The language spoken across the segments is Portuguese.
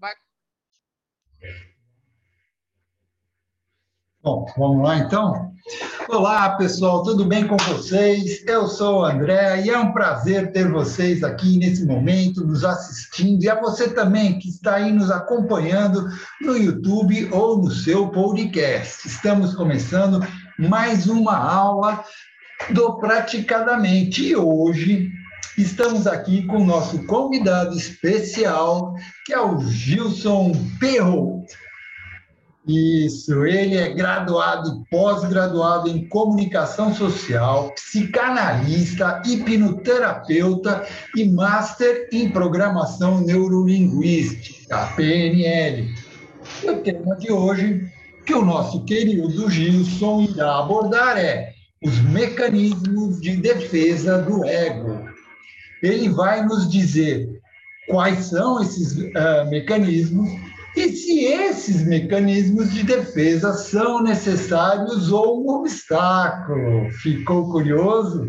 Vai. Bom, vamos lá então? Olá, pessoal, tudo bem com vocês? Eu sou o André e é um prazer ter vocês aqui nesse momento, nos assistindo, e a você também que está aí nos acompanhando no YouTube ou no seu podcast. Estamos começando mais uma aula do Praticadamente e hoje estamos aqui com o nosso convidado especial, que é o Gilson Perro. Isso, ele é graduado, pós-graduado em comunicação social, psicanalista, hipnoterapeuta e master em programação neurolinguística, PNL. E o tema de hoje que o nosso querido Gilson irá abordar é os mecanismos de defesa do ego. Ele vai nos dizer quais são esses uh, mecanismos e se esses mecanismos de defesa são necessários ou um obstáculo. Ficou curioso?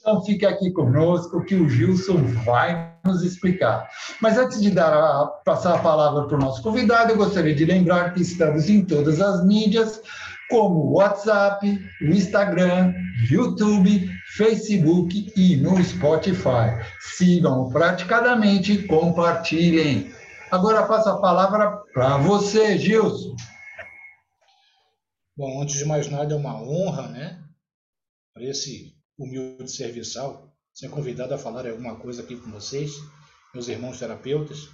Então fique aqui conosco que o Gilson vai nos explicar. Mas antes de dar a, passar a palavra para o nosso convidado, eu gostaria de lembrar que estamos em todas as mídias, como o WhatsApp, o Instagram, YouTube, Facebook e no Spotify. Sigam praticadamente e compartilhem. Agora passo a palavra para você, Gilson. Bom, antes de mais nada, é uma honra, né, para esse humilde serviçal, ser convidado a falar alguma coisa aqui com vocês, meus irmãos terapeutas,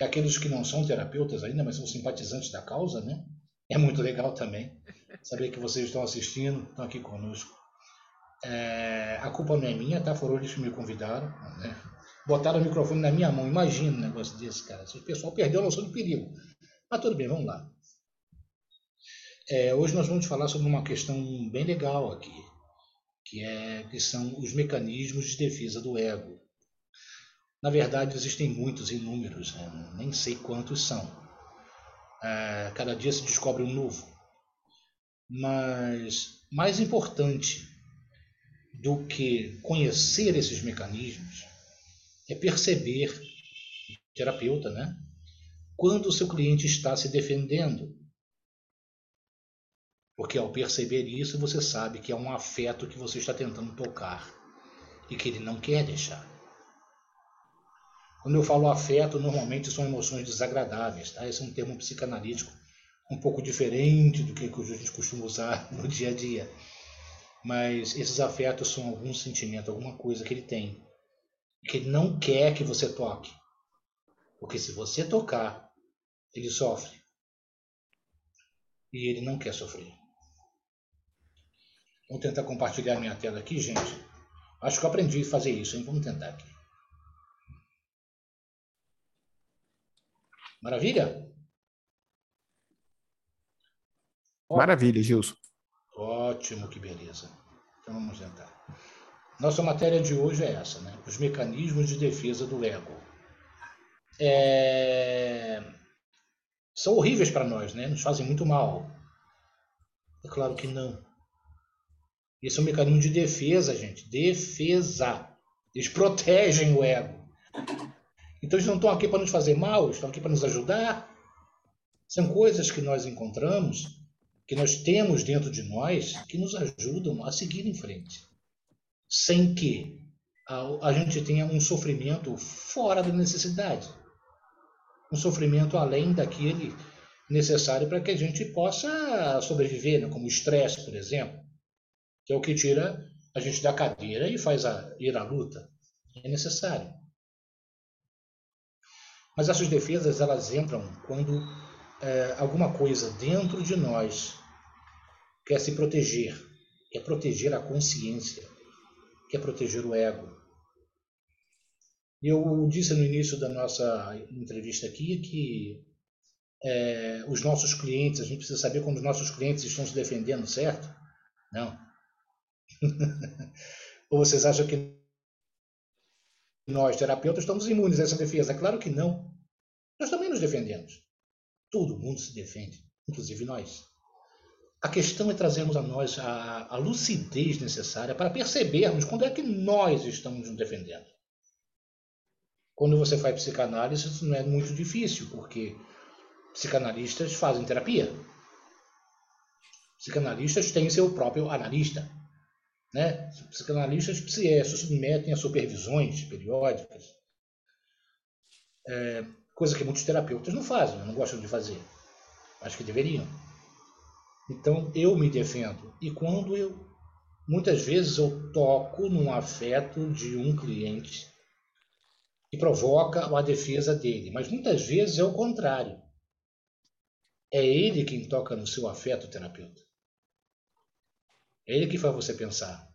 e aqueles que não são terapeutas ainda, mas são simpatizantes da causa, né? É muito legal também saber que vocês estão assistindo, estão aqui conosco. É, a culpa não é minha, tá? Foram eles que me convidaram, né? botaram o microfone na minha mão. Imagina um negócio desse, cara. O pessoal perdeu a noção do perigo. Mas tudo bem, vamos lá. É, hoje nós vamos falar sobre uma questão bem legal aqui, que, é, que são os mecanismos de defesa do ego. Na verdade, existem muitos, inúmeros, né? nem sei quantos são. É, cada dia se descobre um novo. Mas mais importante do que conhecer esses mecanismos é perceber, terapeuta, né? Quando o seu cliente está se defendendo. Porque ao perceber isso, você sabe que é um afeto que você está tentando tocar e que ele não quer deixar. Quando eu falo afeto, normalmente são emoções desagradáveis, tá? Esse é um termo psicanalítico um pouco diferente do que a gente costuma usar no dia a dia. Mas esses afetos são algum sentimento, alguma coisa que ele tem que ele não quer que você toque. Porque se você tocar, ele sofre. E ele não quer sofrer. Vou tentar compartilhar minha tela aqui, gente. Acho que eu aprendi a fazer isso, hein? Vamos tentar aqui. Maravilha? Maravilha, Gilson. Ótimo, que beleza. Então vamos tentar. Nossa matéria de hoje é essa, né? Os mecanismos de defesa do ego. É... São horríveis para nós, né? Nos fazem muito mal. É claro que não. Esse é um mecanismo de defesa, gente. Defesa. Eles protegem o ego. Então eles não estão aqui para nos fazer mal, estão aqui para nos ajudar. São coisas que nós encontramos, que nós temos dentro de nós, que nos ajudam a seguir em frente sem que a, a gente tenha um sofrimento fora da necessidade. Um sofrimento além daquele necessário para que a gente possa sobreviver, né? como o estresse, por exemplo, que é o que tira a gente da cadeira e faz a, ir à luta. É necessário. Mas essas defesas elas entram quando é, alguma coisa dentro de nós quer se proteger, quer proteger a consciência, que é proteger o ego. Eu disse no início da nossa entrevista aqui que é, os nossos clientes, a gente precisa saber quando os nossos clientes estão se defendendo, certo? Não. Ou vocês acham que nós, terapeutas, estamos imunes a essa defesa? Claro que não. Nos defendemos. Todo mundo se defende, inclusive nós. A questão é trazermos a nós a, a lucidez necessária para percebermos quando é que nós estamos nos defendendo. Quando você faz psicanálise, isso não é muito difícil, porque psicanalistas fazem terapia. Psicanalistas têm seu próprio analista. Né? Psicanalistas se, é, se submetem a supervisões periódicas, é, coisa que muitos terapeutas não fazem, não gostam de fazer. Acho que deveriam. Então eu me defendo. E quando eu. Muitas vezes eu toco num afeto de um cliente e provoca a defesa dele, mas muitas vezes é o contrário. É ele quem toca no seu afeto terapeuta. É ele que faz você pensar.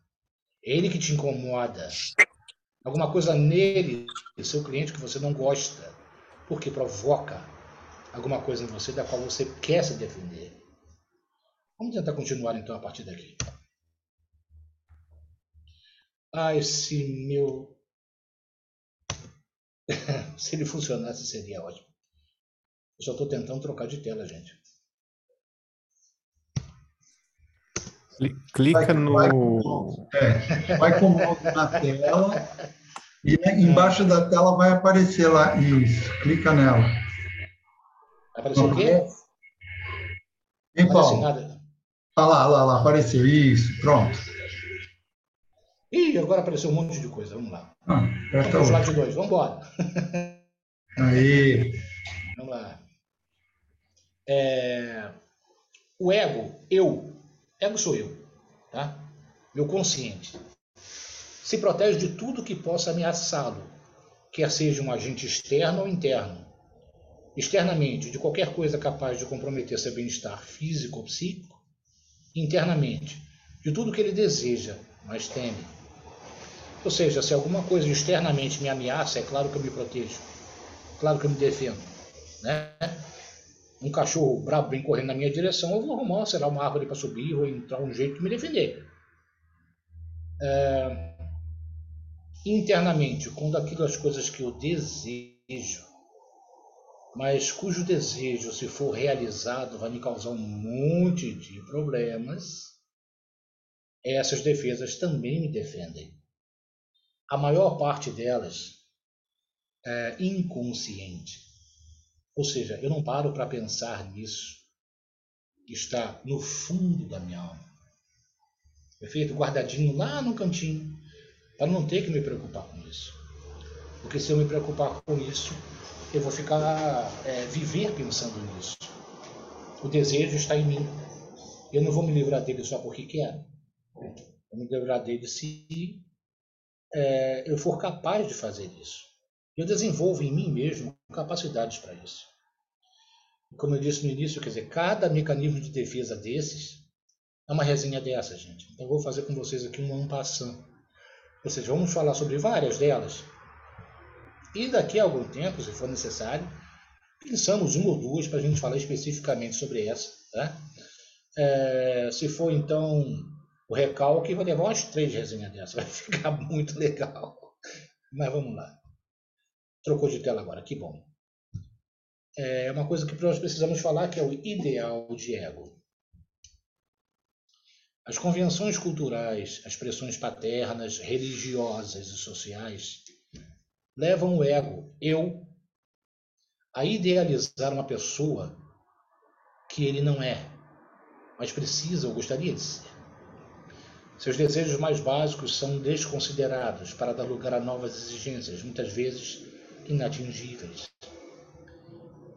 É ele que te incomoda. Alguma coisa nele, seu cliente, que você não gosta, porque provoca alguma coisa em você da qual você quer se defender. Vamos tentar continuar então a partir daqui. Ah, esse meu. se ele funcionasse seria ótimo. Eu só estou tentando trocar de tela, gente. Clica vai, no. Vai com, é, vai com o mouse na tela e embaixo da tela vai aparecer lá. Isso, clica nela. Apareceu o quê? Hein, Paulo? Ah lá, lá, lá, apareceu. Isso, pronto. Ih, agora apareceu um monte de coisa. Vamos lá. Ah, Vamos lá de dois. Vamos embora. Aí. Vamos lá. É... O ego, eu. Ego sou eu. Tá? Meu consciente. Se protege de tudo que possa ameaçá-lo, quer seja um agente externo ou interno externamente de qualquer coisa capaz de comprometer seu bem-estar físico ou psíquico, internamente de tudo que ele deseja, mas teme. Ou seja, se alguma coisa externamente me ameaça, é claro que eu me protejo, claro que eu me defendo. Né? Um cachorro brabo vem correndo na minha direção, eu vou arrumar, será uma árvore para subir, vou entrar um jeito de me defender. É... Internamente, quando aquilo as coisas que eu desejo mas cujo desejo, se for realizado, vai me causar um monte de problemas, essas defesas também me defendem. A maior parte delas é inconsciente. Ou seja, eu não paro para pensar nisso. Está no fundo da minha alma. Perfeito? Guardadinho lá no cantinho, para não ter que me preocupar com isso. Porque se eu me preocupar com isso, eu vou ficar é, viver pensando nisso. O desejo está em mim. Eu não vou me livrar dele só porque quero. Eu me livrar dele se é, eu for capaz de fazer isso. Eu desenvolvo em mim mesmo capacidades para isso. Como eu disse no início, quer dizer, cada mecanismo de defesa desses é uma resenha dessa, gente. Então eu vou fazer com vocês aqui um passando. Ou seja, vamos falar sobre várias delas e daqui a algum tempo, se for necessário, pensamos uma ou duas para a gente falar especificamente sobre essa. Tá? É, se for então o recalque, vai levar umas três resenhas dessa, vai ficar muito legal. Mas vamos lá. Trocou de tela agora, que bom. É uma coisa que nós precisamos falar que é o ideal de ego. As convenções culturais, as pressões paternas, religiosas e sociais levam o ego, eu, a idealizar uma pessoa que ele não é, mas precisa ou gostaria de ser. Seus desejos mais básicos são desconsiderados para dar lugar a novas exigências, muitas vezes inatingíveis.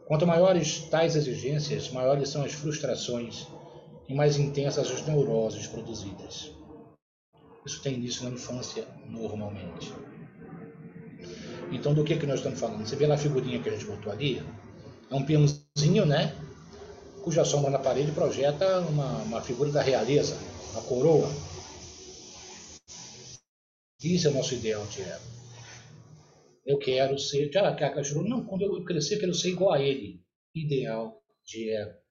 Quanto maiores tais exigências, maiores são as frustrações e mais intensas as neuroses produzidas. Isso tem início na infância, normalmente. Então, do que, que nós estamos falando? Você vê na figurinha que a gente botou ali, é um peãozinho, né? Cuja sombra na parede projeta uma, uma figura da realeza, a coroa. Isso é o nosso ideal de ego. Eu quero ser. Já que não, quando eu crescer, quero ser igual a ele. Ideal de ego.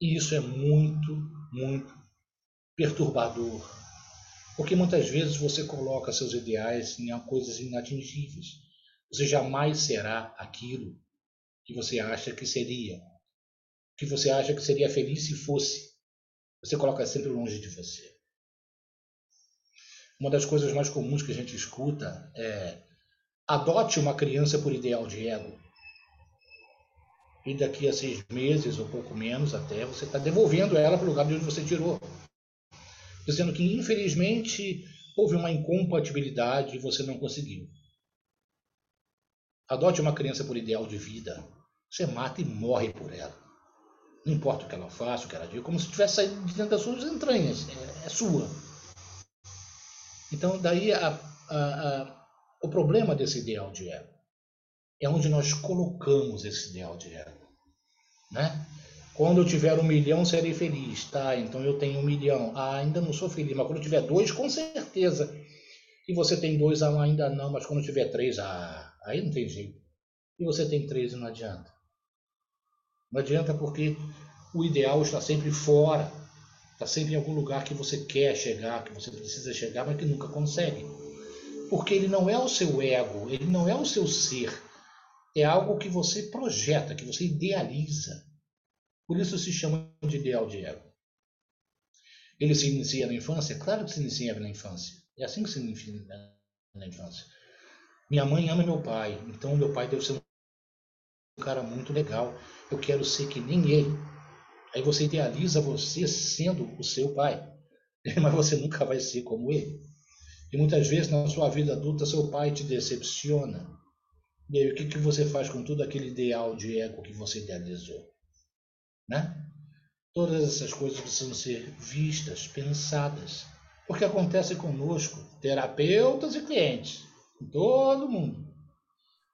E isso é muito, muito perturbador porque muitas vezes você coloca seus ideais em coisas inatingíveis. Você jamais será aquilo que você acha que seria. Que você acha que seria feliz se fosse. Você coloca sempre longe de você. Uma das coisas mais comuns que a gente escuta é Adote uma criança por ideal de ego. E daqui a seis meses, ou pouco menos até, você está devolvendo ela para o lugar de onde você tirou. Dizendo que, infelizmente, houve uma incompatibilidade e você não conseguiu. Adote uma criança por ideal de vida. Você mata e morre por ela. Não importa o que ela faça, o que ela diga, como se tivesse saído de dentro das suas entranhas. É, é sua. Então, daí a, a, a, o problema desse ideal de ego é onde nós colocamos esse ideal de ego. Né? Quando eu tiver um milhão, serei feliz. Tá, então eu tenho um milhão. Ah, ainda não sou feliz, mas quando eu tiver dois, com certeza. E você tem dois, ah, ainda não, mas quando eu tiver três, ah, aí não tem jeito. E você tem três não adianta. Não adianta porque o ideal está sempre fora. Está sempre em algum lugar que você quer chegar, que você precisa chegar, mas que nunca consegue. Porque ele não é o seu ego, ele não é o seu ser. É algo que você projeta, que você idealiza. Por isso se chama de ideal de ego. Ele se inicia na infância? Claro que se inicia na infância. É assim que se inicia na infância. Minha mãe ama meu pai, então meu pai deve ser um cara muito legal. Eu quero ser que nem ele. Aí você idealiza você sendo o seu pai, mas você nunca vai ser como ele. E muitas vezes na sua vida adulta seu pai te decepciona. E aí o que, que você faz com todo aquele ideal de ego que você idealizou? Né? Todas essas coisas precisam ser vistas, pensadas. Porque acontece conosco, terapeutas e clientes, todo mundo.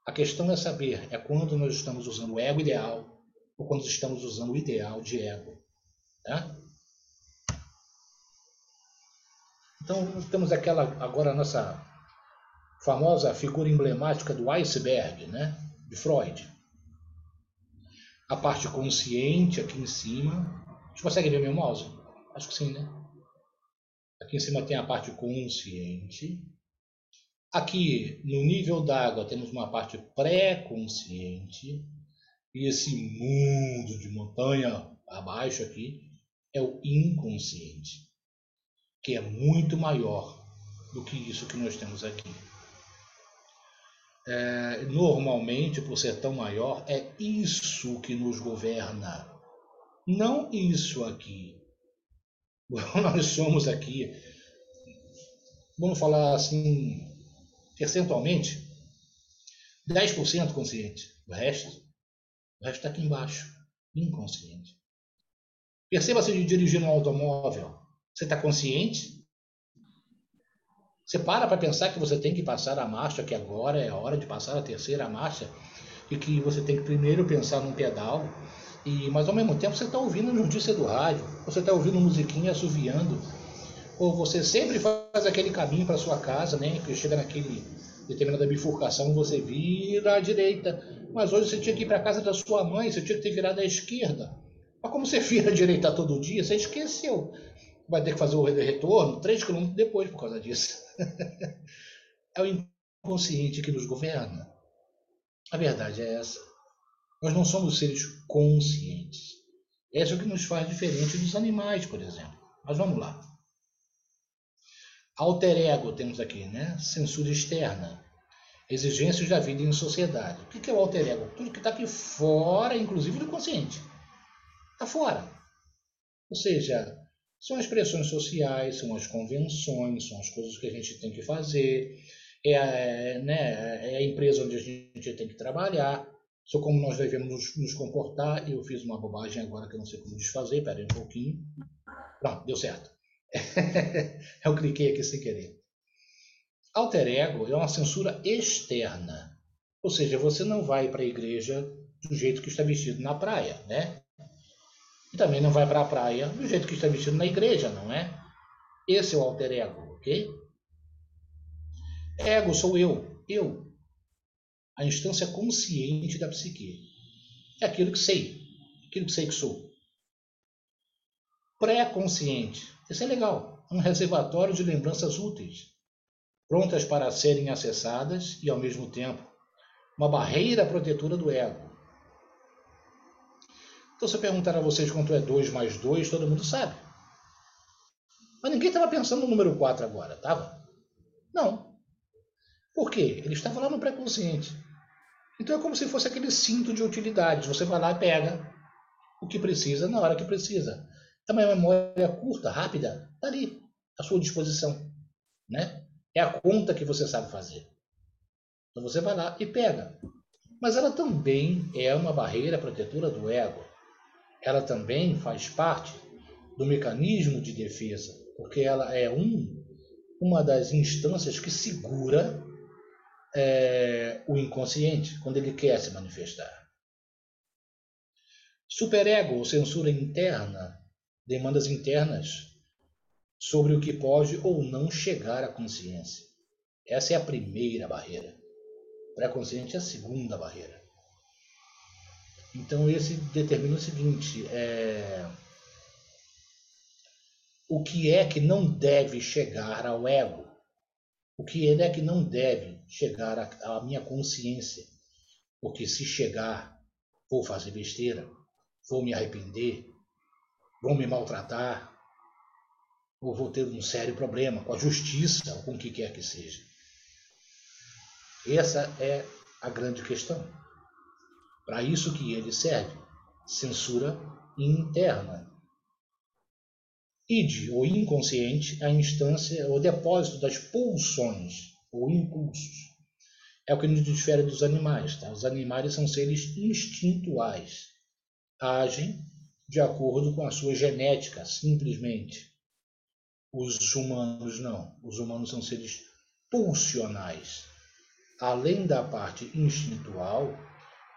A questão é saber, é quando nós estamos usando o ego ideal ou quando estamos usando o ideal de ego. Né? Então, temos aquela, agora a nossa famosa figura emblemática do iceberg, né? de Freud. A parte consciente aqui em cima. Você consegue ver meu mouse? Acho que sim, né? Aqui em cima tem a parte consciente. Aqui, no nível d'água, temos uma parte pré-consciente. E esse mundo de montanha abaixo aqui é o inconsciente, que é muito maior do que isso que nós temos aqui. É, normalmente, por ser tão maior, é isso que nos governa, não isso aqui. Nós somos aqui, vamos falar assim, percentualmente, 10% consciente. O resto o resto está aqui embaixo, inconsciente. Perceba-se de dirigir um automóvel. Você está consciente? Você para para pensar que você tem que passar a marcha, que agora é a hora de passar a terceira marcha, e que você tem que primeiro pensar num pedal, e mas ao mesmo tempo você está ouvindo notícia do rádio, você está ouvindo musiquinha assoviando, ou você sempre faz aquele caminho para sua casa, né, que chega naquele determinada bifurcação, você vira à direita. Mas hoje você tinha que ir para casa da sua mãe, você tinha que ter virado à esquerda. Mas como você vira à direita todo dia, você esqueceu. Vai ter que fazer o retorno três quilômetros depois por causa disso. é o inconsciente que nos governa. A verdade é essa. Nós não somos seres conscientes. Essa é o que nos faz diferente dos animais, por exemplo. Mas vamos lá. Alter ego temos aqui, né? Censura externa. Exigências da vida em sociedade. O que é o alter ego? Tudo que está aqui fora, inclusive do consciente. Está fora. Ou seja, são as pressões sociais, são as convenções, são as coisas que a gente tem que fazer, é a, né, é a empresa onde a gente tem que trabalhar, só como nós devemos nos, nos comportar. Eu fiz uma bobagem agora que eu não sei como desfazer, peraí um pouquinho. Pronto, deu certo. eu cliquei aqui sem querer. Alter ego é uma censura externa. Ou seja, você não vai para a igreja do jeito que está vestido na praia, né? E também não vai para a praia do jeito que está vestido na igreja, não é? Esse é o alter ego, ok? Ego sou eu, eu. A instância consciente da psique. É aquilo que sei, aquilo que sei que sou. Pré-consciente isso é legal. Um reservatório de lembranças úteis, prontas para serem acessadas e, ao mesmo tempo, uma barreira protetora do ego. Então, se eu perguntar a vocês quanto é 2 mais 2, todo mundo sabe. Mas ninguém estava pensando no número 4 agora, estava? Não. Por quê? Ele estava lá no pré-consciente. Então é como se fosse aquele cinto de utilidades. Você vai lá e pega o que precisa na hora que precisa. É uma memória curta, rápida, está ali, à sua disposição. Né? É a conta que você sabe fazer. Então você vai lá e pega. Mas ela também é uma barreira protetora do ego. Ela também faz parte do mecanismo de defesa, porque ela é um, uma das instâncias que segura é, o inconsciente quando ele quer se manifestar. Superego, ou censura interna, demandas internas sobre o que pode ou não chegar à consciência. Essa é a primeira barreira. Pré-consciente é a segunda barreira. Então, esse determina o seguinte: é... o que é que não deve chegar ao ego? O que é que não deve chegar à minha consciência? Porque se chegar, vou fazer besteira, vou me arrepender, vou me maltratar, ou vou ter um sério problema com a justiça ou com o que quer que seja. Essa é a grande questão. Para isso que ele serve, censura interna. Id, ou inconsciente, a instância, o depósito das pulsões ou impulsos. É o que nos difere dos animais. Tá? Os animais são seres instintuais. Agem de acordo com a sua genética, simplesmente. Os humanos não. Os humanos são seres pulsionais. Além da parte instintual,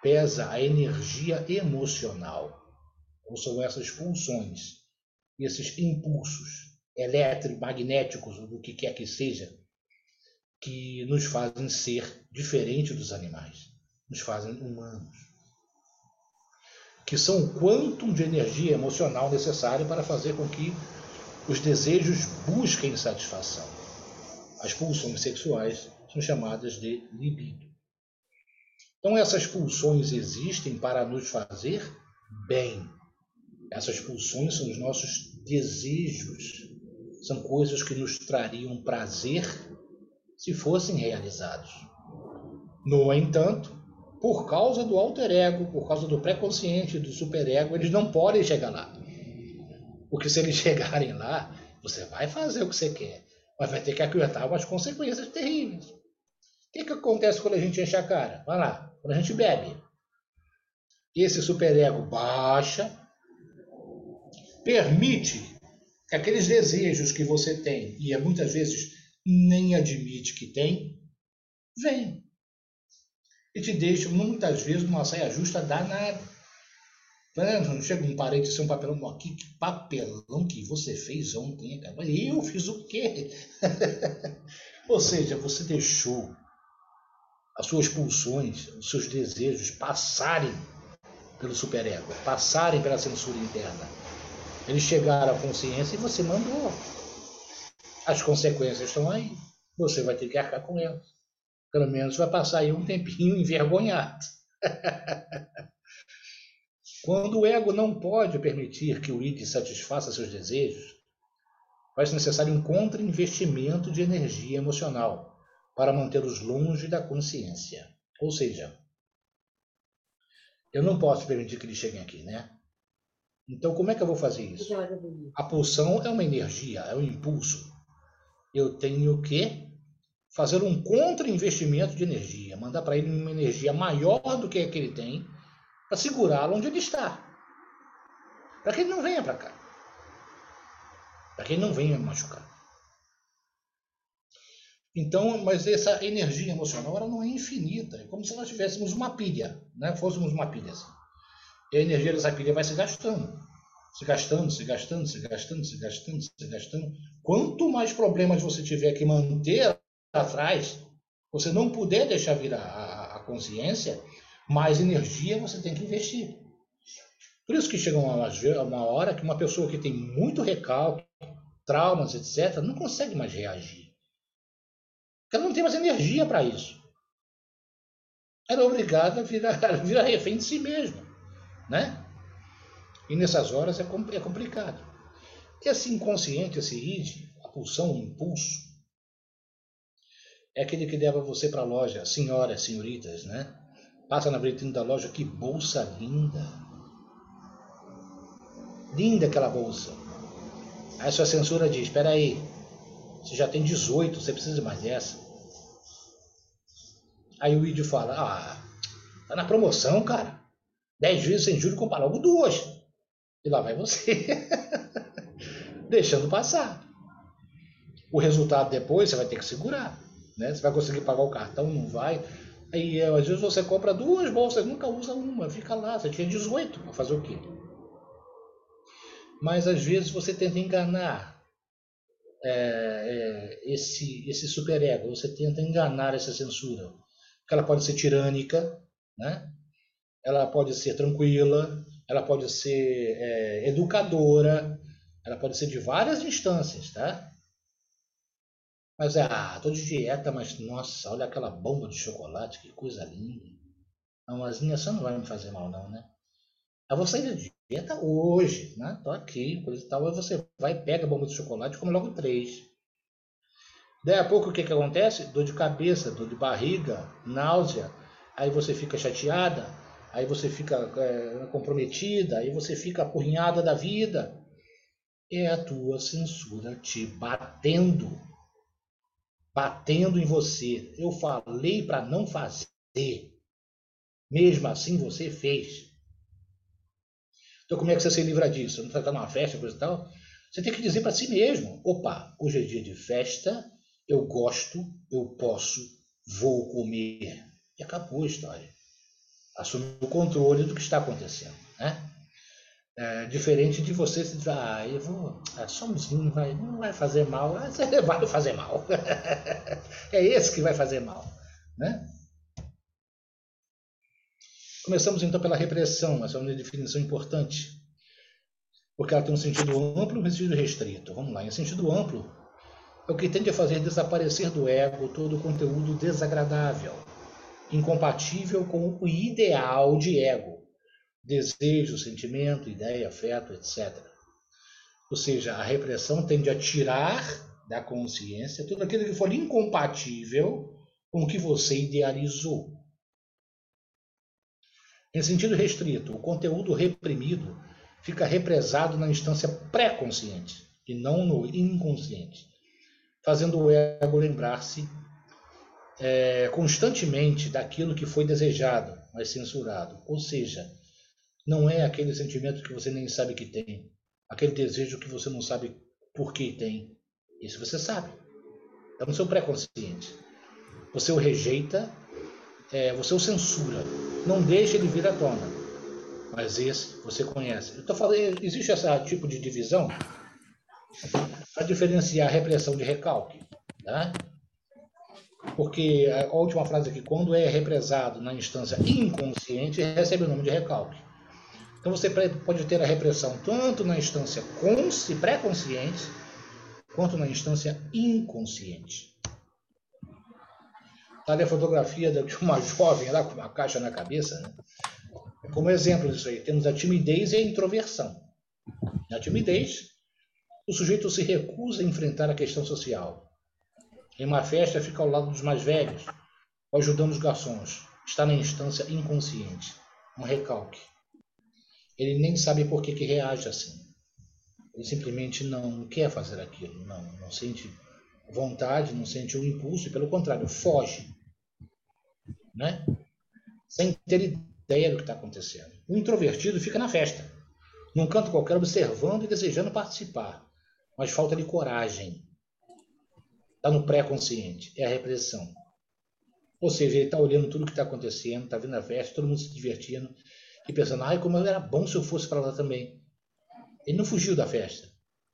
pesa a energia emocional. Ou são essas pulsões, esses impulsos eletromagnéticos, ou do que quer que seja, que nos fazem ser diferente dos animais, nos fazem humanos. Que são o quantum de energia emocional necessário para fazer com que os desejos busquem satisfação. As pulsões sexuais são chamadas de libido. Então, essas pulsões existem para nos fazer bem. Essas pulsões são os nossos desejos. São coisas que nos trariam prazer se fossem realizados. No entanto, por causa do alter ego, por causa do pré-consciente, do superego, eles não podem chegar lá. Porque se eles chegarem lá, você vai fazer o que você quer, mas vai ter que aguentar umas consequências terríveis. O que, que acontece quando a gente enche a cara? Vai lá, quando a gente bebe. Esse superego baixa, permite que aqueles desejos que você tem, e muitas vezes nem admite que tem, venham. E te deixam, muitas vezes, numa saia justa danada. Não chega um parente sem um papelão aqui, que papelão que você fez ontem, cara. Eu fiz o quê? Ou seja, você deixou as suas pulsões, os seus desejos passarem pelo superego, passarem pela censura interna. Eles chegaram à consciência e você mandou. As consequências estão aí. Você vai ter que arcar com elas. Pelo menos vai passar aí um tempinho envergonhado. Quando o ego não pode permitir que o id satisfaça seus desejos, faz necessário um contra-investimento de energia emocional para mantê-los longe da consciência. Ou seja, eu não posso permitir que eles cheguem aqui, né? Então, como é que eu vou fazer isso? A pulsão é uma energia, é um impulso. Eu tenho que fazer um contra-investimento de energia, mandar para ele uma energia maior do que a que ele tem, para segurá-lo onde ele está. Para que ele não venha para cá. Para que ele não venha me machucar. Então, mas essa energia emocional ela não é infinita. É como se nós tivéssemos uma pilha, né? fôssemos uma pilha. Assim. E a energia dessa pilha vai se gastando. Se gastando, se gastando, se gastando, se gastando, se gastando. Quanto mais problemas você tiver que manter atrás, você não puder deixar vir a, a, a consciência, mais energia você tem que investir. Por isso que chega uma, uma hora que uma pessoa que tem muito recalque, traumas, etc., não consegue mais reagir. Ela não tem mais energia para isso. Ela é obrigada a virar, virar refém de si mesma. Né? E nessas horas é, é complicado. Esse inconsciente, esse id, a pulsão, o impulso, é aquele que leva você para a loja, senhoras, senhoritas, né? Passa na vitrine da loja, que bolsa linda. Linda aquela bolsa. Aí sua censura diz, espera aí, você já tem 18, você precisa mais dessa. Aí o ídio fala, ah, tá na promoção, cara. 10 vezes sem juros, compra logo duas. E lá vai você. Deixando passar. O resultado depois você vai ter que segurar. Né? Você vai conseguir pagar o cartão, não vai. Aí às vezes você compra duas bolsas, nunca usa uma, fica lá, você tinha 18, vai fazer o quê? Mas às vezes você tenta enganar é, é, esse, esse superego, você tenta enganar essa censura. Porque ela pode ser tirânica, né? ela pode ser tranquila, ela pode ser é, educadora, ela pode ser de várias instâncias, tá? Mas é, ah, tô de dieta, mas nossa, olha aquela bomba de chocolate, que coisa linda. Não, mas essa não vai me fazer mal, não, né? Eu vou sair da dieta hoje, né? Tô aqui, coisa e tal. Aí você vai, pega a bomba de chocolate e come logo três. Daí a pouco o que, que acontece? Dor de cabeça, dor de barriga, náusea. Aí você fica chateada, aí você fica é, comprometida, aí você fica apurrinhada da vida. É a tua censura te batendo batendo em você. Eu falei para não fazer. Mesmo assim você fez. Então como é que você se livra disso? Não está numa festa, coisa e tal? Você tem que dizer para si mesmo: opa, hoje é dia de festa, eu gosto, eu posso, vou comer. E acabou a história. Assume o controle do que está acontecendo. Né? É, diferente de você se dizer, ah, eu vou, é só um vai, não vai fazer mal, você vai fazer mal. é esse que vai fazer mal. Né? Começamos então pela repressão, essa é uma definição importante, porque ela tem um sentido amplo e um sentido restrito. Vamos lá, em sentido amplo, é o que tende a fazer desaparecer do ego todo o conteúdo desagradável, incompatível com o ideal de ego desejo, sentimento, ideia, afeto, etc. Ou seja, a repressão tende a tirar da consciência tudo aquilo que for incompatível com o que você idealizou. Em sentido restrito, o conteúdo reprimido fica represado na instância pré-consciente e não no inconsciente, fazendo o ego lembrar-se é, constantemente daquilo que foi desejado, mas censurado. Ou seja, não é aquele sentimento que você nem sabe que tem, aquele desejo que você não sabe por que tem. Isso você sabe. É no seu pré-consciente. Você o rejeita, é, você o censura. Não deixa ele vir à tona. Mas esse você conhece. Eu tô falando, existe esse tipo de divisão para diferenciar a repressão de recalque. Tá? Porque a última frase aqui, quando é represado na instância inconsciente, recebe o nome de recalque. Então você pode ter a repressão tanto na instância pré-consciente quanto na instância inconsciente. Está ali a fotografia de uma jovem lá com uma caixa na cabeça. Né? Como exemplo disso aí, temos a timidez e a introversão. Na timidez, o sujeito se recusa a enfrentar a questão social. Em uma festa, fica ao lado dos mais velhos, ou ajudando os garçons. Está na instância inconsciente, um recalque. Ele nem sabe por que, que reage assim. Ele simplesmente não quer fazer aquilo, não, não sente vontade, não sente o um impulso, e pelo contrário, foge. Né? Sem ter ideia do que está acontecendo. O introvertido fica na festa, num canto qualquer, observando e desejando participar, mas falta de coragem. Está no pré-consciente, é a repressão. Ou seja, ele está olhando tudo o que está acontecendo, está vendo a festa, todo mundo se divertindo, e pensando, ai, como era bom se eu fosse para lá também. Ele não fugiu da festa,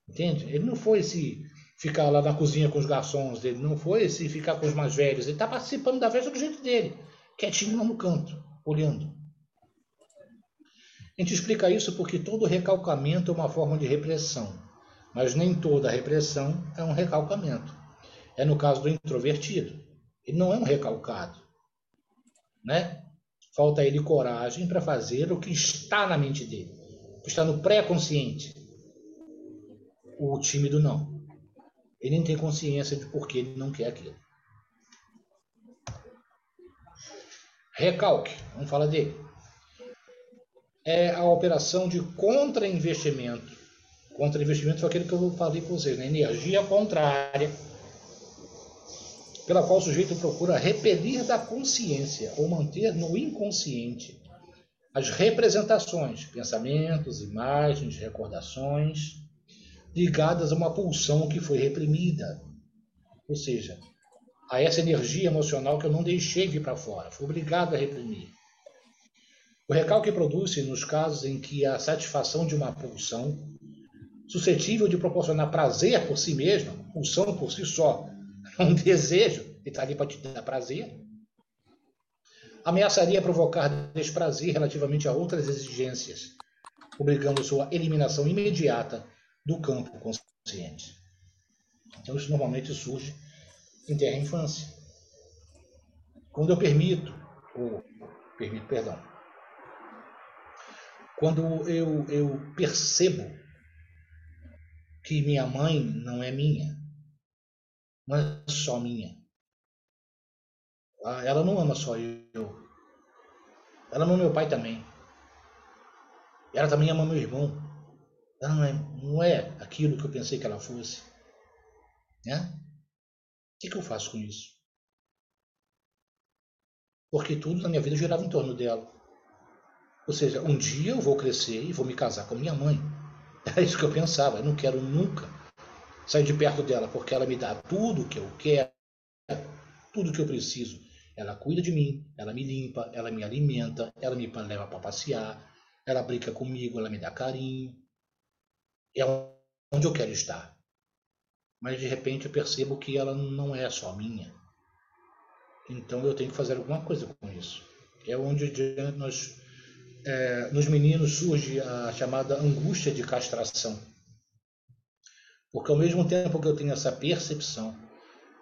entende? Ele não foi se ficar lá na cozinha com os garçons dele, não foi se ficar com os mais velhos. Ele está participando da festa do jeito dele, quietinho lá no canto, olhando. A gente explica isso porque todo recalcamento é uma forma de repressão, mas nem toda repressão é um recalcamento. É no caso do introvertido. Ele não é um recalcado, né? Falta a ele coragem para fazer o que está na mente dele, o que está no pré-consciente. O tímido não. Ele nem tem consciência de por que ele não quer aquilo. recalque, vamos falar dele. É a operação de contra-investimento. Contra-investimento foi aquele que eu falei com vocês, né? energia contrária, pela qual o sujeito procura repelir da consciência ou manter no inconsciente as representações, pensamentos, imagens, recordações ligadas a uma pulsão que foi reprimida. Ou seja, a essa energia emocional que eu não deixei vir para fora, fui obrigado a reprimir. O recalque produz-se nos casos em que a satisfação de uma pulsão, suscetível de proporcionar prazer por si mesma, pulsão por si só, um desejo, que está ali para te dar prazer, ameaçaria provocar desprazer relativamente a outras exigências, obrigando sua eliminação imediata do campo consciente. Então, isso normalmente surge em terra infância. Quando eu permito, ou permito, perdão, quando eu, eu percebo que minha mãe não é minha, não é só minha. Ah, ela não ama só eu. Ela ama meu pai também. Ela também ama meu irmão. Ela não é, não é aquilo que eu pensei que ela fosse. Né? O que, que eu faço com isso? Porque tudo na minha vida girava em torno dela. Ou seja, um dia eu vou crescer e vou me casar com minha mãe. É isso que eu pensava. Eu não quero nunca sair de perto dela, porque ela me dá tudo o que eu quero, tudo o que eu preciso. Ela cuida de mim, ela me limpa, ela me alimenta, ela me leva para passear, ela brinca comigo, ela me dá carinho. É onde eu quero estar. Mas de repente eu percebo que ela não é só minha. Então eu tenho que fazer alguma coisa com isso. É onde nós, é, nos meninos surge a chamada angústia de castração. Porque ao mesmo tempo que eu tenho essa percepção,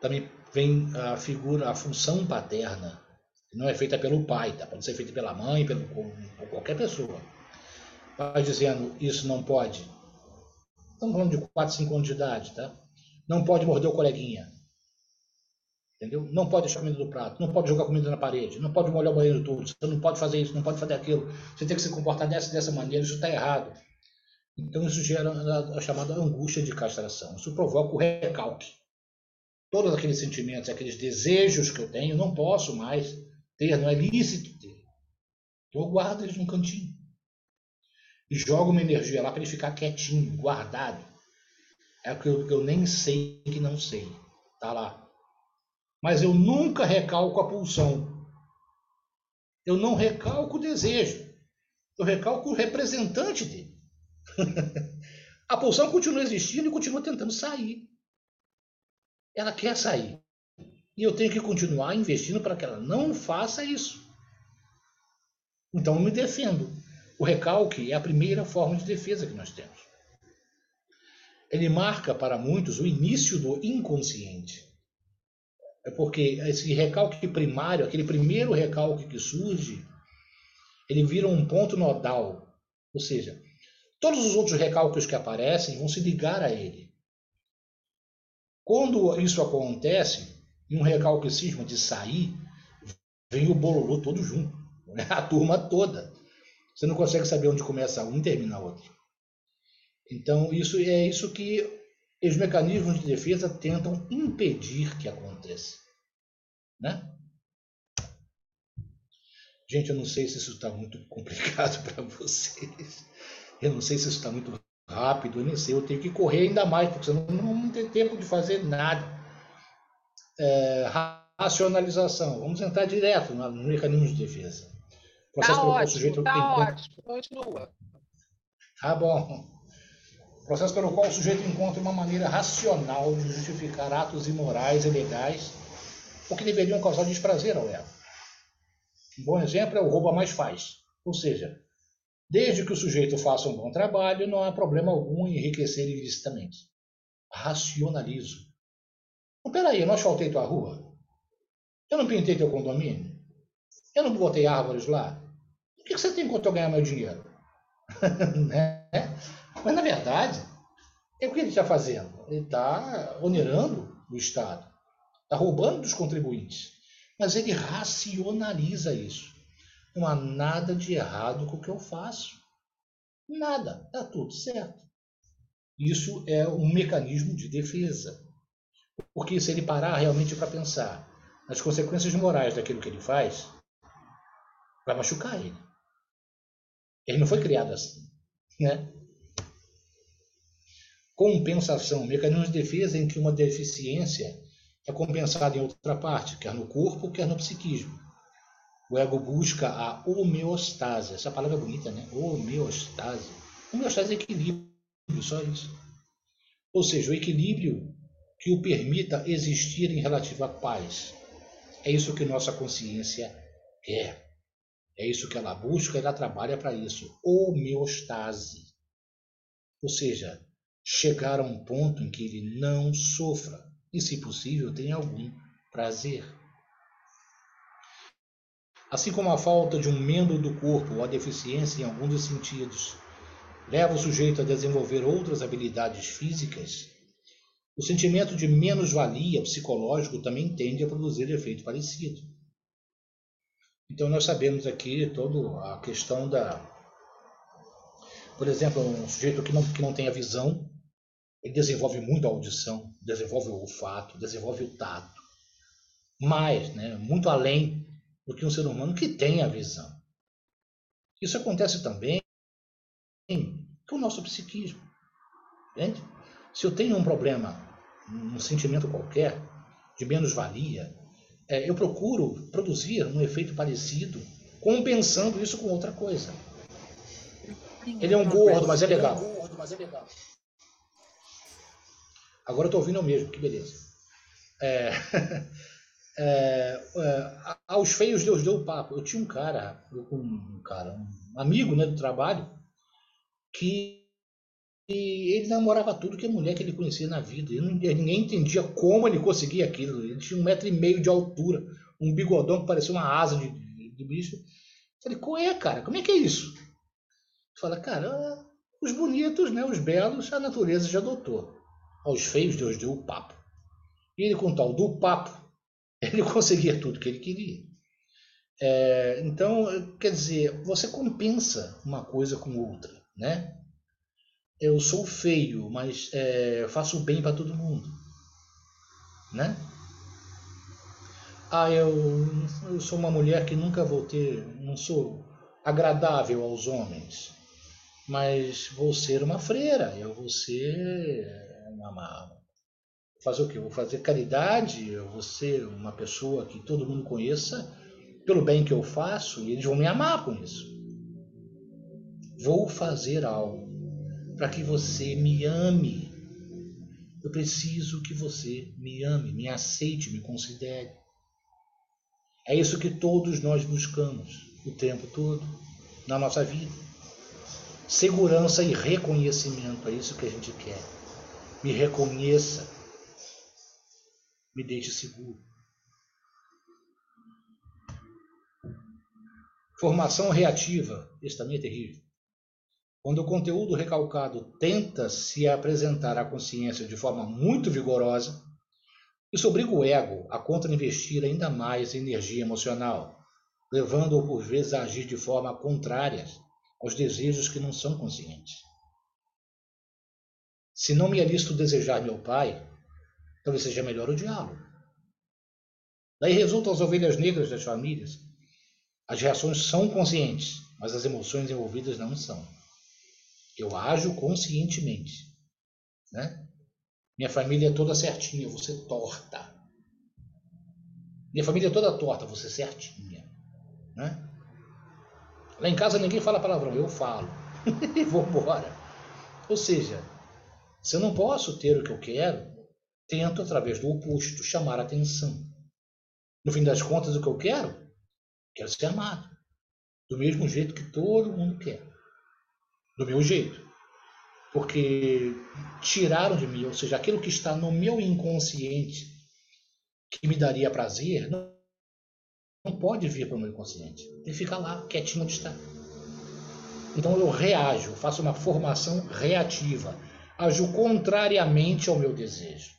também vem a figura, a função paterna, que não é feita pelo pai, tá? pode ser feita pela mãe, pelo, por qualquer pessoa. Dizendo, isso não pode. Estamos falando de 4, 5 anos de idade, tá? Não pode morder o coleguinha. Entendeu? Não pode deixar comida no prato, não pode jogar comida na parede, não pode molhar o banheiro todo, você não pode fazer isso, não pode fazer aquilo, você tem que se comportar dessa dessa maneira, isso está errado. Então isso gera a chamada angústia de castração. Isso provoca o recalque todos aqueles sentimentos, aqueles desejos que eu tenho, não posso mais ter, não é lícito ter. Então eu guardo eles num cantinho. E jogo uma energia lá para ele ficar quietinho, guardado. É o que eu, que eu nem sei que não sei. Tá lá. Mas eu nunca recalco a pulsão. Eu não recalco o desejo. Eu recalco o representante dele. a pulsão continua existindo e continua tentando sair ela quer sair. E eu tenho que continuar investindo para que ela não faça isso. Então eu me defendo. O recalque é a primeira forma de defesa que nós temos. Ele marca para muitos o início do inconsciente. É porque esse recalque primário, aquele primeiro recalque que surge, ele vira um ponto nodal. Ou seja, todos os outros recalques que aparecem vão se ligar a ele. Quando isso acontece, e um recalque cisma de sair, vem o bololô todo junto, né? a turma toda. Você não consegue saber onde começa um e termina outro. Então, isso é isso que os mecanismos de defesa tentam impedir que aconteça. Né? Gente, eu não sei se isso está muito complicado para vocês. Eu não sei se isso está muito rápido, eu nem sei, eu tenho que correr ainda mais, porque senão não tem tempo de fazer nada. É, racionalização, vamos entrar direto no, no mecanismo de defesa. Processo tá ótimo, sujeito tá ótimo, continua. Tá bom. Processo pelo qual o sujeito encontra uma maneira racional de justificar atos imorais e legais ou que deveriam causar desprazer ao ego. Um bom exemplo é o roubo a mais faz, ou seja, Desde que o sujeito faça um bom trabalho, não há problema algum em enriquecer ilicitamente. Racionalizo. Mas peraí, eu não asfaltei tua rua? Eu não pintei teu condomínio? Eu não botei árvores lá? O que você tem quanto eu ganhar meu dinheiro? né? Mas, na verdade, é o que ele está fazendo? Ele está onerando o Estado. Está roubando dos contribuintes. Mas ele racionaliza isso. Não há nada de errado com o que eu faço. Nada, está tudo certo. Isso é um mecanismo de defesa. Porque se ele parar realmente para pensar nas consequências morais daquilo que ele faz, vai machucar ele. Ele não foi criado assim. Né? Compensação, mecanismo de defesa em que uma deficiência é compensada em outra parte, quer no corpo, quer no psiquismo. O ego busca a homeostase. Essa palavra é bonita, né? Homeostase. Homeostase é equilíbrio, só isso. Ou seja, o equilíbrio que o permita existir em relativa paz. É isso que nossa consciência quer. É isso que ela busca ela trabalha para isso. Homeostase. Ou seja, chegar a um ponto em que ele não sofra e, se possível, tenha algum prazer. Assim como a falta de um membro do corpo ou a deficiência em algum dos sentidos leva o sujeito a desenvolver outras habilidades físicas, o sentimento de menos-valia psicológico também tende a produzir efeito parecido. Então, nós sabemos aqui toda a questão da. Por exemplo, um sujeito que não, que não tem a visão, ele desenvolve muito a audição, desenvolve o olfato, desenvolve o tato. Mais, né, muito além do que um ser humano que tem a visão. Isso acontece também com o nosso psiquismo. Entende? Se eu tenho um problema, um sentimento qualquer, de menos-valia, é, eu procuro produzir um efeito parecido, compensando isso com outra coisa. Ele é um gordo, mas é legal. Agora eu estou ouvindo o mesmo, que beleza. É, É, é, aos feios Deus deu o papo. Eu tinha um cara, um cara, um amigo né, do trabalho, que ele namorava tudo que a mulher que ele conhecia na vida. Ele, ninguém entendia como ele conseguia aquilo. Ele tinha um metro e meio de altura, um bigodão que parecia uma asa de, de, de bicho. Eu falei, qual é, cara? Como é que é isso? Fala, cara, os bonitos, né, os belos, a natureza já adotou. Aos feios Deus deu o papo. E ele, com tal do papo, ele conseguia tudo que ele queria. É, então, quer dizer, você compensa uma coisa com outra, né? Eu sou feio, mas é, faço bem para todo mundo, né? Ah, eu, eu sou uma mulher que nunca vou ter, não sou agradável aos homens, mas vou ser uma freira, eu vou ser uma, fazer o quê? Vou fazer caridade, eu vou ser uma pessoa que todo mundo conheça pelo bem que eu faço e eles vão me amar com isso. Vou fazer algo para que você me ame. Eu preciso que você me ame, me aceite, me considere. É isso que todos nós buscamos o tempo todo na nossa vida. Segurança e reconhecimento, é isso que a gente quer. Me reconheça, me deixe seguro. Formação reativa, isso também é terrível. Quando o conteúdo recalcado tenta se apresentar à consciência de forma muito vigorosa, isso obriga o ego a contra-investir ainda mais energia emocional, levando-o por vezes a agir de forma contrária aos desejos que não são conscientes. Se não me alisto desejar meu pai, talvez seja melhor odiá-lo. Daí resultam as ovelhas negras das famílias. As reações são conscientes, mas as emoções envolvidas não são. Eu ajo conscientemente. Né? Minha família é toda certinha, você torta. Minha família é toda torta, você certinha. Né? Lá em casa ninguém fala palavrão, eu falo. e vou embora. Ou seja, se eu não posso ter o que eu quero, tento, através do oposto, chamar a atenção. No fim das contas, o que eu quero? Quero ser amado. Do mesmo jeito que todo mundo quer. Do meu jeito. Porque tiraram de mim, ou seja, aquilo que está no meu inconsciente, que me daria prazer, não, não pode vir para o meu inconsciente. Ele fica lá, quietinho onde está. Então eu reajo, faço uma formação reativa. Ajo contrariamente ao meu desejo.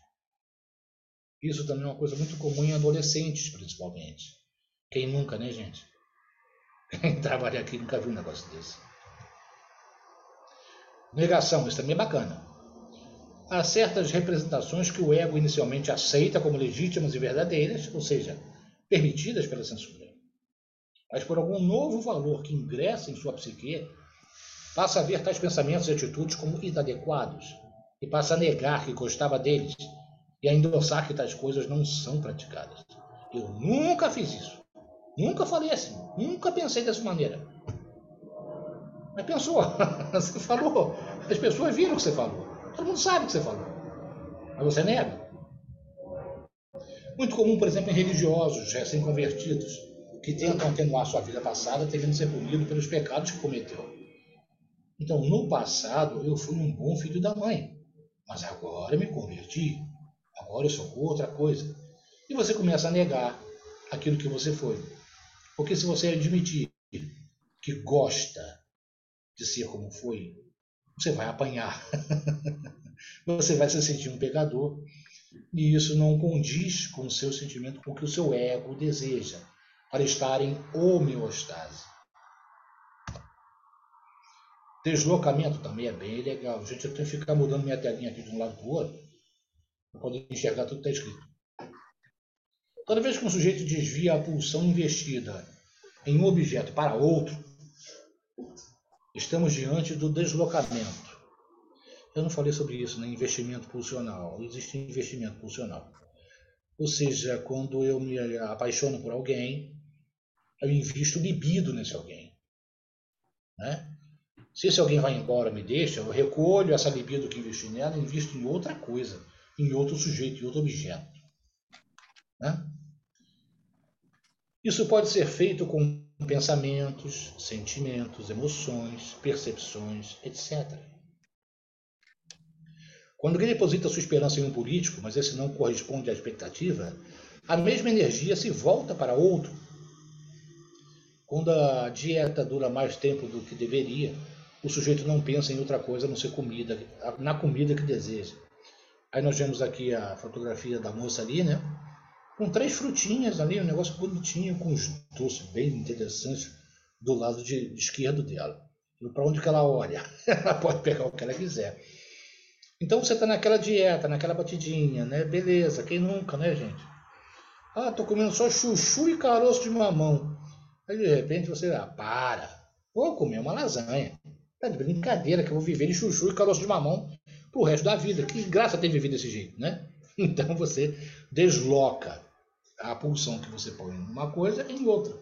Isso também é uma coisa muito comum em adolescentes, principalmente. Quem nunca, né, gente? Quem trabalha aqui nunca viu um negócio desse. Negação, isso também é bacana. Há certas representações que o ego inicialmente aceita como legítimas e verdadeiras, ou seja, permitidas pela censura. Mas por algum novo valor que ingressa em sua psique, passa a ver tais pensamentos e atitudes como inadequados e passa a negar que gostava deles e a endossar que tais coisas não são praticadas. Eu nunca fiz isso. Nunca falei assim. Nunca pensei dessa maneira. Mas pensou. Você falou. As pessoas viram o que você falou. Todo mundo sabe o que você falou. Mas você nega. Muito comum, por exemplo, em religiosos recém-convertidos, que tentam atenuar sua vida passada, devendo ser punido pelos pecados que cometeu. Então, no passado, eu fui um bom filho da mãe, mas agora me converti. Agora eu sou outra coisa. E você começa a negar aquilo que você foi. Porque se você admitir que gosta de ser como foi, você vai apanhar. você vai se sentir um pecador. E isso não condiz com o seu sentimento, com o que o seu ego deseja, para estar em homeostase. Deslocamento também é bem legal. Gente, eu tenho que ficar mudando minha telinha aqui de um lado para o outro para poder enxergar tudo que está escrito. Toda vez que um sujeito desvia a pulsão investida em um objeto para outro, estamos diante do deslocamento. Eu não falei sobre isso, né? Investimento pulsional. Existe investimento pulsional. Ou seja, quando eu me apaixono por alguém, eu invisto libido nesse alguém. Né? Se esse alguém vai embora, me deixa, eu recolho essa libido que investi nela e invisto em outra coisa, em outro sujeito, em outro objeto. Né? Isso pode ser feito com pensamentos, sentimentos, emoções, percepções, etc. Quando alguém deposita sua esperança em um político, mas esse não corresponde à expectativa, a mesma energia se volta para outro. Quando a dieta dura mais tempo do que deveria, o sujeito não pensa em outra coisa a não ser comida, na comida que deseja. Aí nós vemos aqui a fotografia da moça ali, né? Com três frutinhas ali, um negócio bonitinho, com os doces bem interessantes do lado de, de esquerdo dela. Para onde que ela olha, ela pode pegar o que ela quiser. Então você está naquela dieta, naquela batidinha, né? Beleza, quem nunca, né, gente? Ah, tô comendo só chuchu e caroço de mamão. Aí de repente você, ah, para, vou comer uma lasanha. Tá de brincadeira que eu vou viver de chuchu e caroço de mamão pro resto da vida. Que graça ter vivido desse jeito, né? Então você desloca a pulsão que você põe em uma coisa em outra.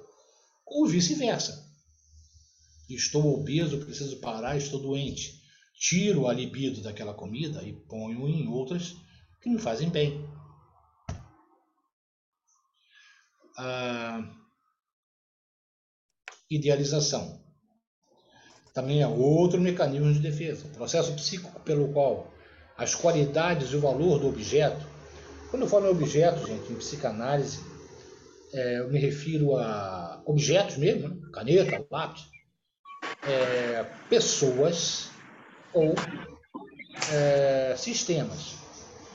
Ou vice-versa. Estou obeso, preciso parar, estou doente. Tiro a libido daquela comida e ponho em outras que me fazem bem. Ah, idealização também é outro mecanismo de defesa. Processo psíquico pelo qual as qualidades e o valor do objeto. Quando eu falo em objeto, gente, em psicanálise, é, eu me refiro a objetos mesmo, né? caneta, lápis, é, pessoas ou é, sistemas.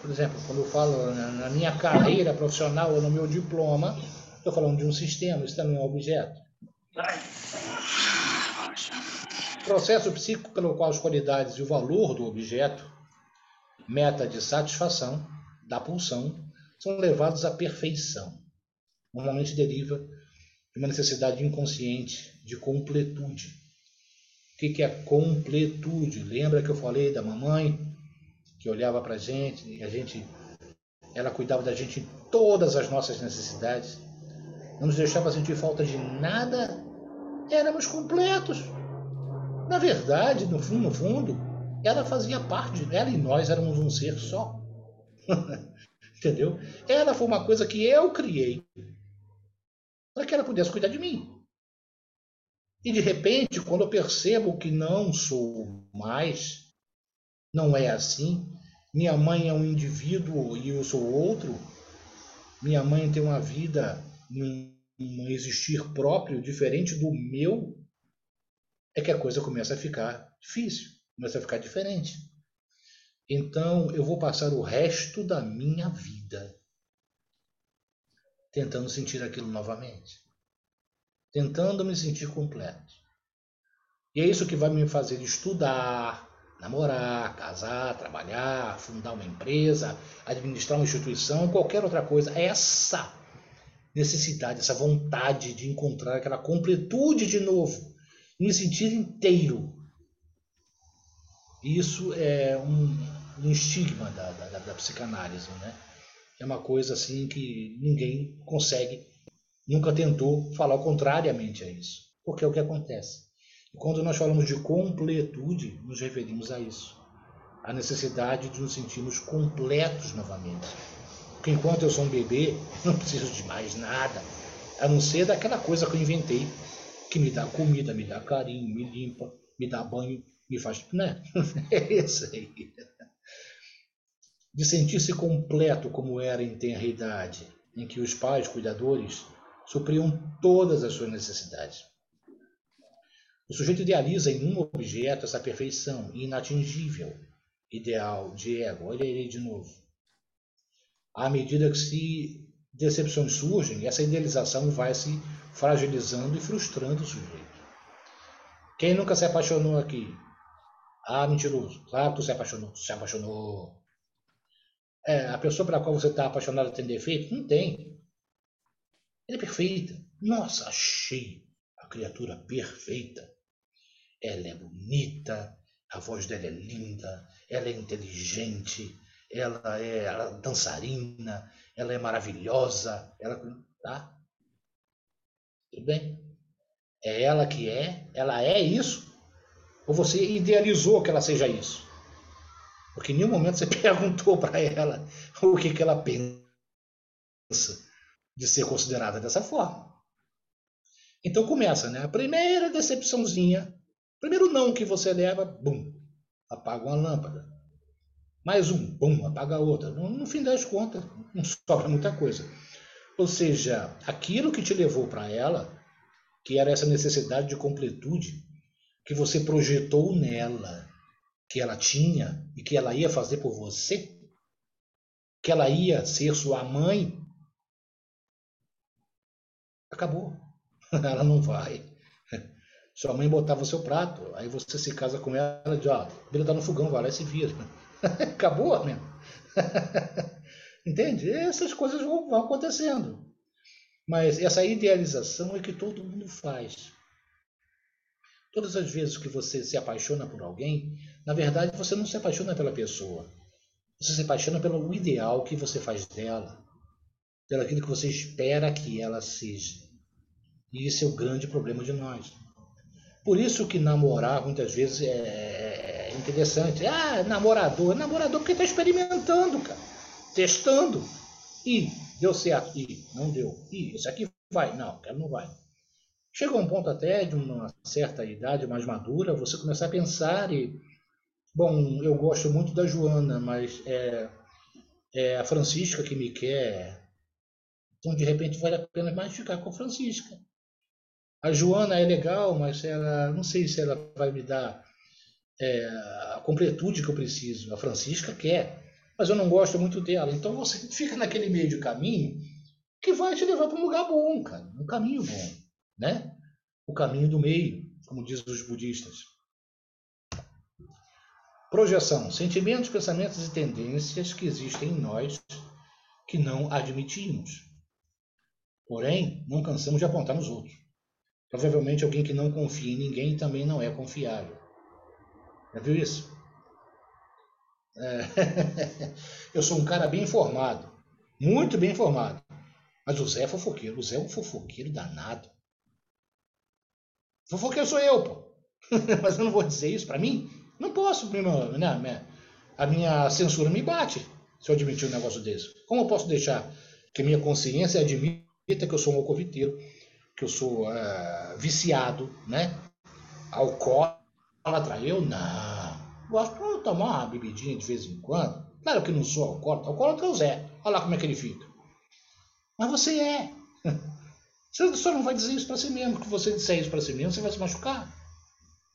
Por exemplo, quando eu falo na minha carreira profissional ou no meu diploma, estou falando de um sistema, isso também é um objeto. Processo psíquico pelo qual as qualidades e o valor do objeto, meta de satisfação da pulsão, são levados à perfeição. Normalmente deriva de uma necessidade inconsciente de completude. O que é completude? Lembra que eu falei da mamãe que olhava para a gente e a gente, ela cuidava da gente em todas as nossas necessidades, não nos deixava sentir falta de nada, éramos completos. Na verdade, no fundo, no fundo, ela fazia parte, ela e nós éramos um ser só. Entendeu? Ela foi uma coisa que eu criei para que ela pudesse cuidar de mim. E de repente, quando eu percebo que não sou mais, não é assim, minha mãe é um indivíduo e eu sou outro, minha mãe tem uma vida, um, existir próprio diferente do meu, é que a coisa começa a ficar difícil, começa a ficar diferente. Então eu vou passar o resto da minha vida tentando sentir aquilo novamente, tentando me sentir completo. E é isso que vai me fazer estudar, namorar, casar, trabalhar, fundar uma empresa, administrar uma instituição, qualquer outra coisa. É essa necessidade, essa vontade de encontrar aquela completude de novo, me sentir inteiro. Isso é um, um estigma da, da, da psicanálise, né? É uma coisa assim que ninguém consegue, nunca tentou falar contrariamente a isso, porque é o que acontece. E quando nós falamos de completude, nos referimos a isso. A necessidade de nos sentirmos completos novamente. Porque enquanto eu sou um bebê, não preciso de mais nada, a não ser daquela coisa que eu inventei, que me dá comida, me dá carinho, me limpa, me dá banho, me faz. Né? É isso aí. De sentir-se completo como era em tenra idade, em que os pais cuidadores supriam todas as suas necessidades. O sujeito idealiza em um objeto essa perfeição inatingível, ideal de ego. Olha ele de novo. À medida que se decepções surgem, essa idealização vai se fragilizando e frustrando o sujeito. Quem nunca se apaixonou aqui? Ah, mentiroso. Claro que tu se apaixonou. Se apaixonou. É, a pessoa pela qual você está apaixonado tem defeito? Não tem. Ela é perfeita. Nossa, achei a criatura perfeita. Ela é bonita, a voz dela é linda, ela é inteligente, ela é, dançarina, ela é maravilhosa, ela tá? Tudo bem? É ela que é, ela é isso? Ou você idealizou que ela seja isso? Porque em nenhum momento você perguntou para ela o que, que ela pensa de ser considerada dessa forma. Então começa, né? A primeira decepçãozinha Primeiro não que você leva, bum, apaga uma lâmpada. Mais um, bum, apaga outra. No, fim das contas, não sobra muita coisa. Ou seja, aquilo que te levou para ela, que era essa necessidade de completude, que você projetou nela, que ela tinha e que ela ia fazer por você, que ela ia ser sua mãe, acabou. ela não vai. Sua mãe botava o seu prato, aí você se casa com ela e diz, ó, a tá no fogão, vai lá e se vira. Acabou mesmo. Entende? Essas coisas vão acontecendo. Mas essa idealização é que todo mundo faz. Todas as vezes que você se apaixona por alguém, na verdade você não se apaixona pela pessoa. Você se apaixona pelo ideal que você faz dela, pelo aquilo que você espera que ela seja. E esse é o grande problema de nós. Por isso que namorar muitas vezes é, é interessante. Ah, namorador. Namorador porque está experimentando, cara. Testando. E deu certo. E não deu. E isso aqui vai. Não, quero não vai. Chega um ponto até de uma certa idade mais madura, você começar a pensar e. Bom, eu gosto muito da Joana, mas é, é a Francisca que me quer. Então, de repente, vale a pena mais ficar com a Francisca. A Joana é legal, mas ela não sei se ela vai me dar é, a completude que eu preciso. A Francisca quer, mas eu não gosto muito dela. Então você fica naquele meio de caminho que vai te levar para um lugar bom, cara, um caminho bom, né? O caminho do meio, como dizem os budistas. Projeção: sentimentos, pensamentos e tendências que existem em nós que não admitimos. Porém, não cansamos de apontar nos outros. Provavelmente alguém que não confia em ninguém também não é confiável. Já viu isso? É. Eu sou um cara bem informado, muito bem informado. Mas o Zé é fofoqueiro. O Zé é um fofoqueiro danado. Fofoqueiro sou eu, pô. Mas eu não vou dizer isso para mim. Não posso, né? a minha censura me bate se eu admitir um negócio desse. Como eu posso deixar que minha consciência admita que eu sou um alcoviteiro, que eu sou uh, viciado, né? Alcoólatra, eu não. Gosto de tomar uma bebidinha de vez em quando. Claro que não sou alcoólatra. Alcoólatra é o Zé. Olha lá como é que ele fica. Mas você é. Você só não vai dizer isso para si mesmo. Que você disser isso para si mesmo, você vai se machucar.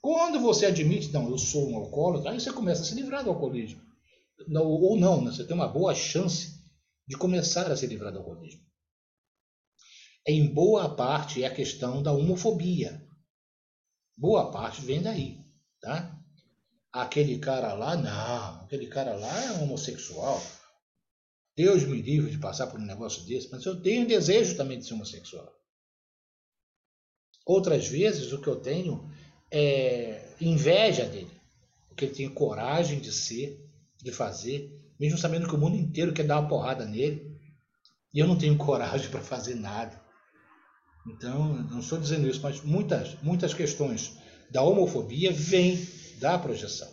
Quando você admite, não, eu sou um alcoólatra, aí você começa a se livrar do alcoolismo. Ou não, né? você tem uma boa chance de começar a se livrar do alcoolismo. Em boa parte, é a questão da homofobia. Boa parte vem daí, tá? Aquele cara lá, não. Aquele cara lá é homossexual. Deus me livre de passar por um negócio desse, mas eu tenho desejo também de ser homossexual. Outras vezes o que eu tenho é inveja dele, porque ele tem coragem de ser, de fazer, mesmo sabendo que o mundo inteiro quer dar uma porrada nele, e eu não tenho coragem para fazer nada. Então, não estou dizendo isso, mas muitas, muitas questões da homofobia vêm da projeção.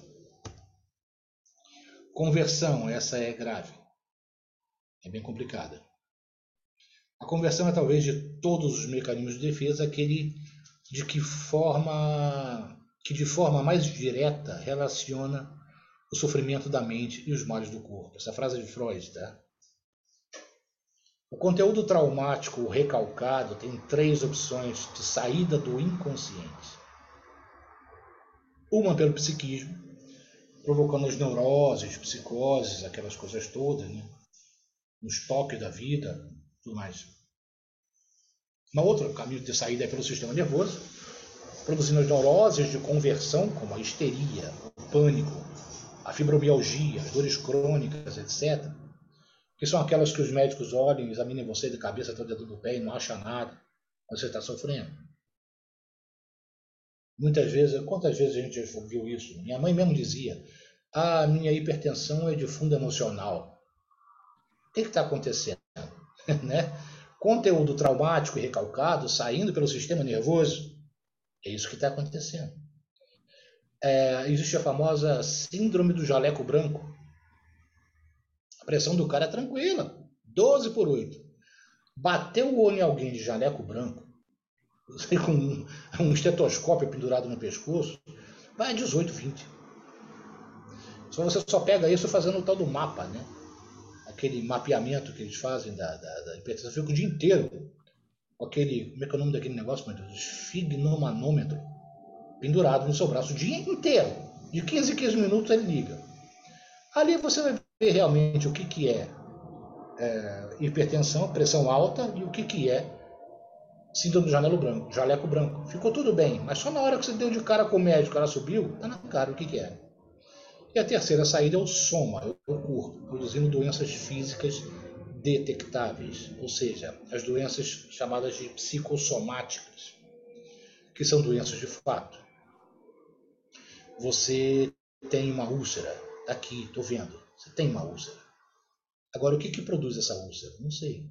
Conversão, essa é grave é bem complicada. A conversão é talvez de todos os mecanismos de defesa aquele de que forma que de forma mais direta relaciona o sofrimento da mente e os males do corpo. Essa frase é de Freud, tá? O conteúdo traumático recalcado tem três opções de saída do inconsciente. Uma pelo psiquismo, provocando as neuroses, psicoses, aquelas coisas todas, né? nos toques da vida, tudo mais. Uma outra caminho de saída é pelo sistema nervoso, produzindo as neuroses de conversão, como a histeria, o pânico, a fibromialgia, as dores crônicas, etc. Que são aquelas que os médicos olham, examinem você de cabeça até o dedo do pé e não acham nada, você está sofrendo. Muitas vezes, quantas vezes a gente ouviu isso? Minha mãe mesmo dizia: Ah, minha hipertensão é de fundo emocional que está acontecendo? né? Conteúdo traumático e recalcado saindo pelo sistema nervoso. É isso que está acontecendo. É, existe a famosa síndrome do jaleco branco. Pressão do cara é tranquila, 12 por 8. Bateu o olho em alguém de jaleco branco, com um estetoscópio pendurado no pescoço, vai a 18, 20. Só você só pega isso fazendo o tal do mapa, né? aquele mapeamento que eles fazem da, da, da hipertensão, o dia inteiro com aquele, como é que é o nome daquele negócio, meu Deus? Pendurado no seu braço o dia inteiro. De 15 em 15 minutos ele liga. Ali você vai realmente o que, que é, é hipertensão, pressão alta e o que, que é síndrome do janelo branco, jaleco branco. Ficou tudo bem, mas só na hora que você deu de cara com o médico, cara subiu, tá na cara o que, que é. E a terceira saída é o soma, é o corpo, produzindo doenças físicas detectáveis, ou seja, as doenças chamadas de psicossomáticas, que são doenças de fato. Você tem uma úlcera, aqui, estou vendo, você tem uma úlcera. Agora, o que, que produz essa úlcera? Não sei.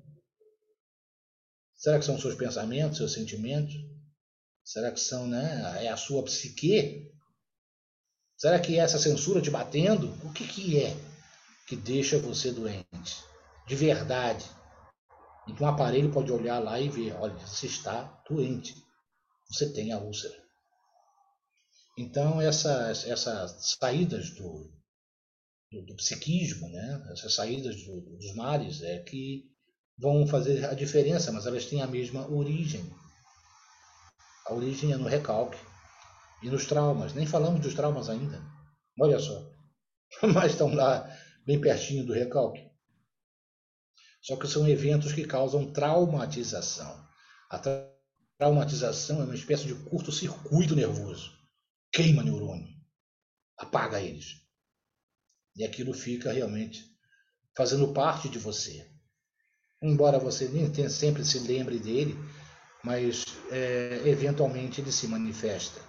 Será que são seus pensamentos, seus sentimentos? Será que são, né, é a sua psique Será que é essa censura te batendo? O que, que é que deixa você doente? De verdade. Então o aparelho pode olhar lá e ver, olha, você está doente. Você tem a úlcera. Então essas, essas saídas do, do, do psiquismo, né? essas saídas do, dos mares é que vão fazer a diferença, mas elas têm a mesma origem. A origem é no recalque e nos traumas. Nem falamos dos traumas ainda. Olha só. Mas estão lá bem pertinho do recalque. Só que são eventos que causam traumatização. A tra traumatização é uma espécie de curto-circuito nervoso. Queima neurônio. Apaga eles. E aquilo fica realmente fazendo parte de você. Embora você nem sempre se lembre dele, mas é, eventualmente ele se manifesta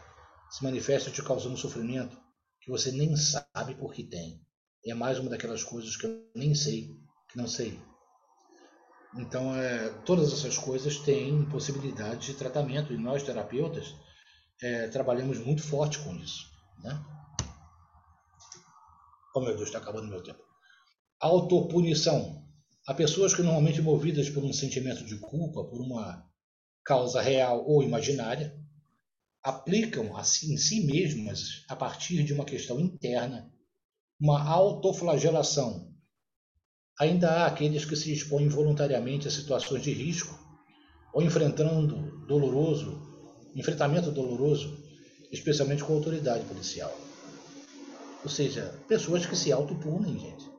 se manifesta te causando sofrimento que você nem sabe por que tem. É mais uma daquelas coisas que eu nem sei, que não sei. Então, é, todas essas coisas têm possibilidade de tratamento e nós, terapeutas, é, trabalhamos muito forte com isso. Né? Oh, meu Deus, está acabando meu tempo. Autopunição. Há pessoas que normalmente movidas por um sentimento de culpa, por uma causa real ou imaginária, aplicam assim, em si mesmas, a partir de uma questão interna, uma autoflagelação. Ainda há aqueles que se expõem voluntariamente a situações de risco ou enfrentando doloroso, enfrentamento doloroso, especialmente com a autoridade policial. Ou seja, pessoas que se autopunem, gente.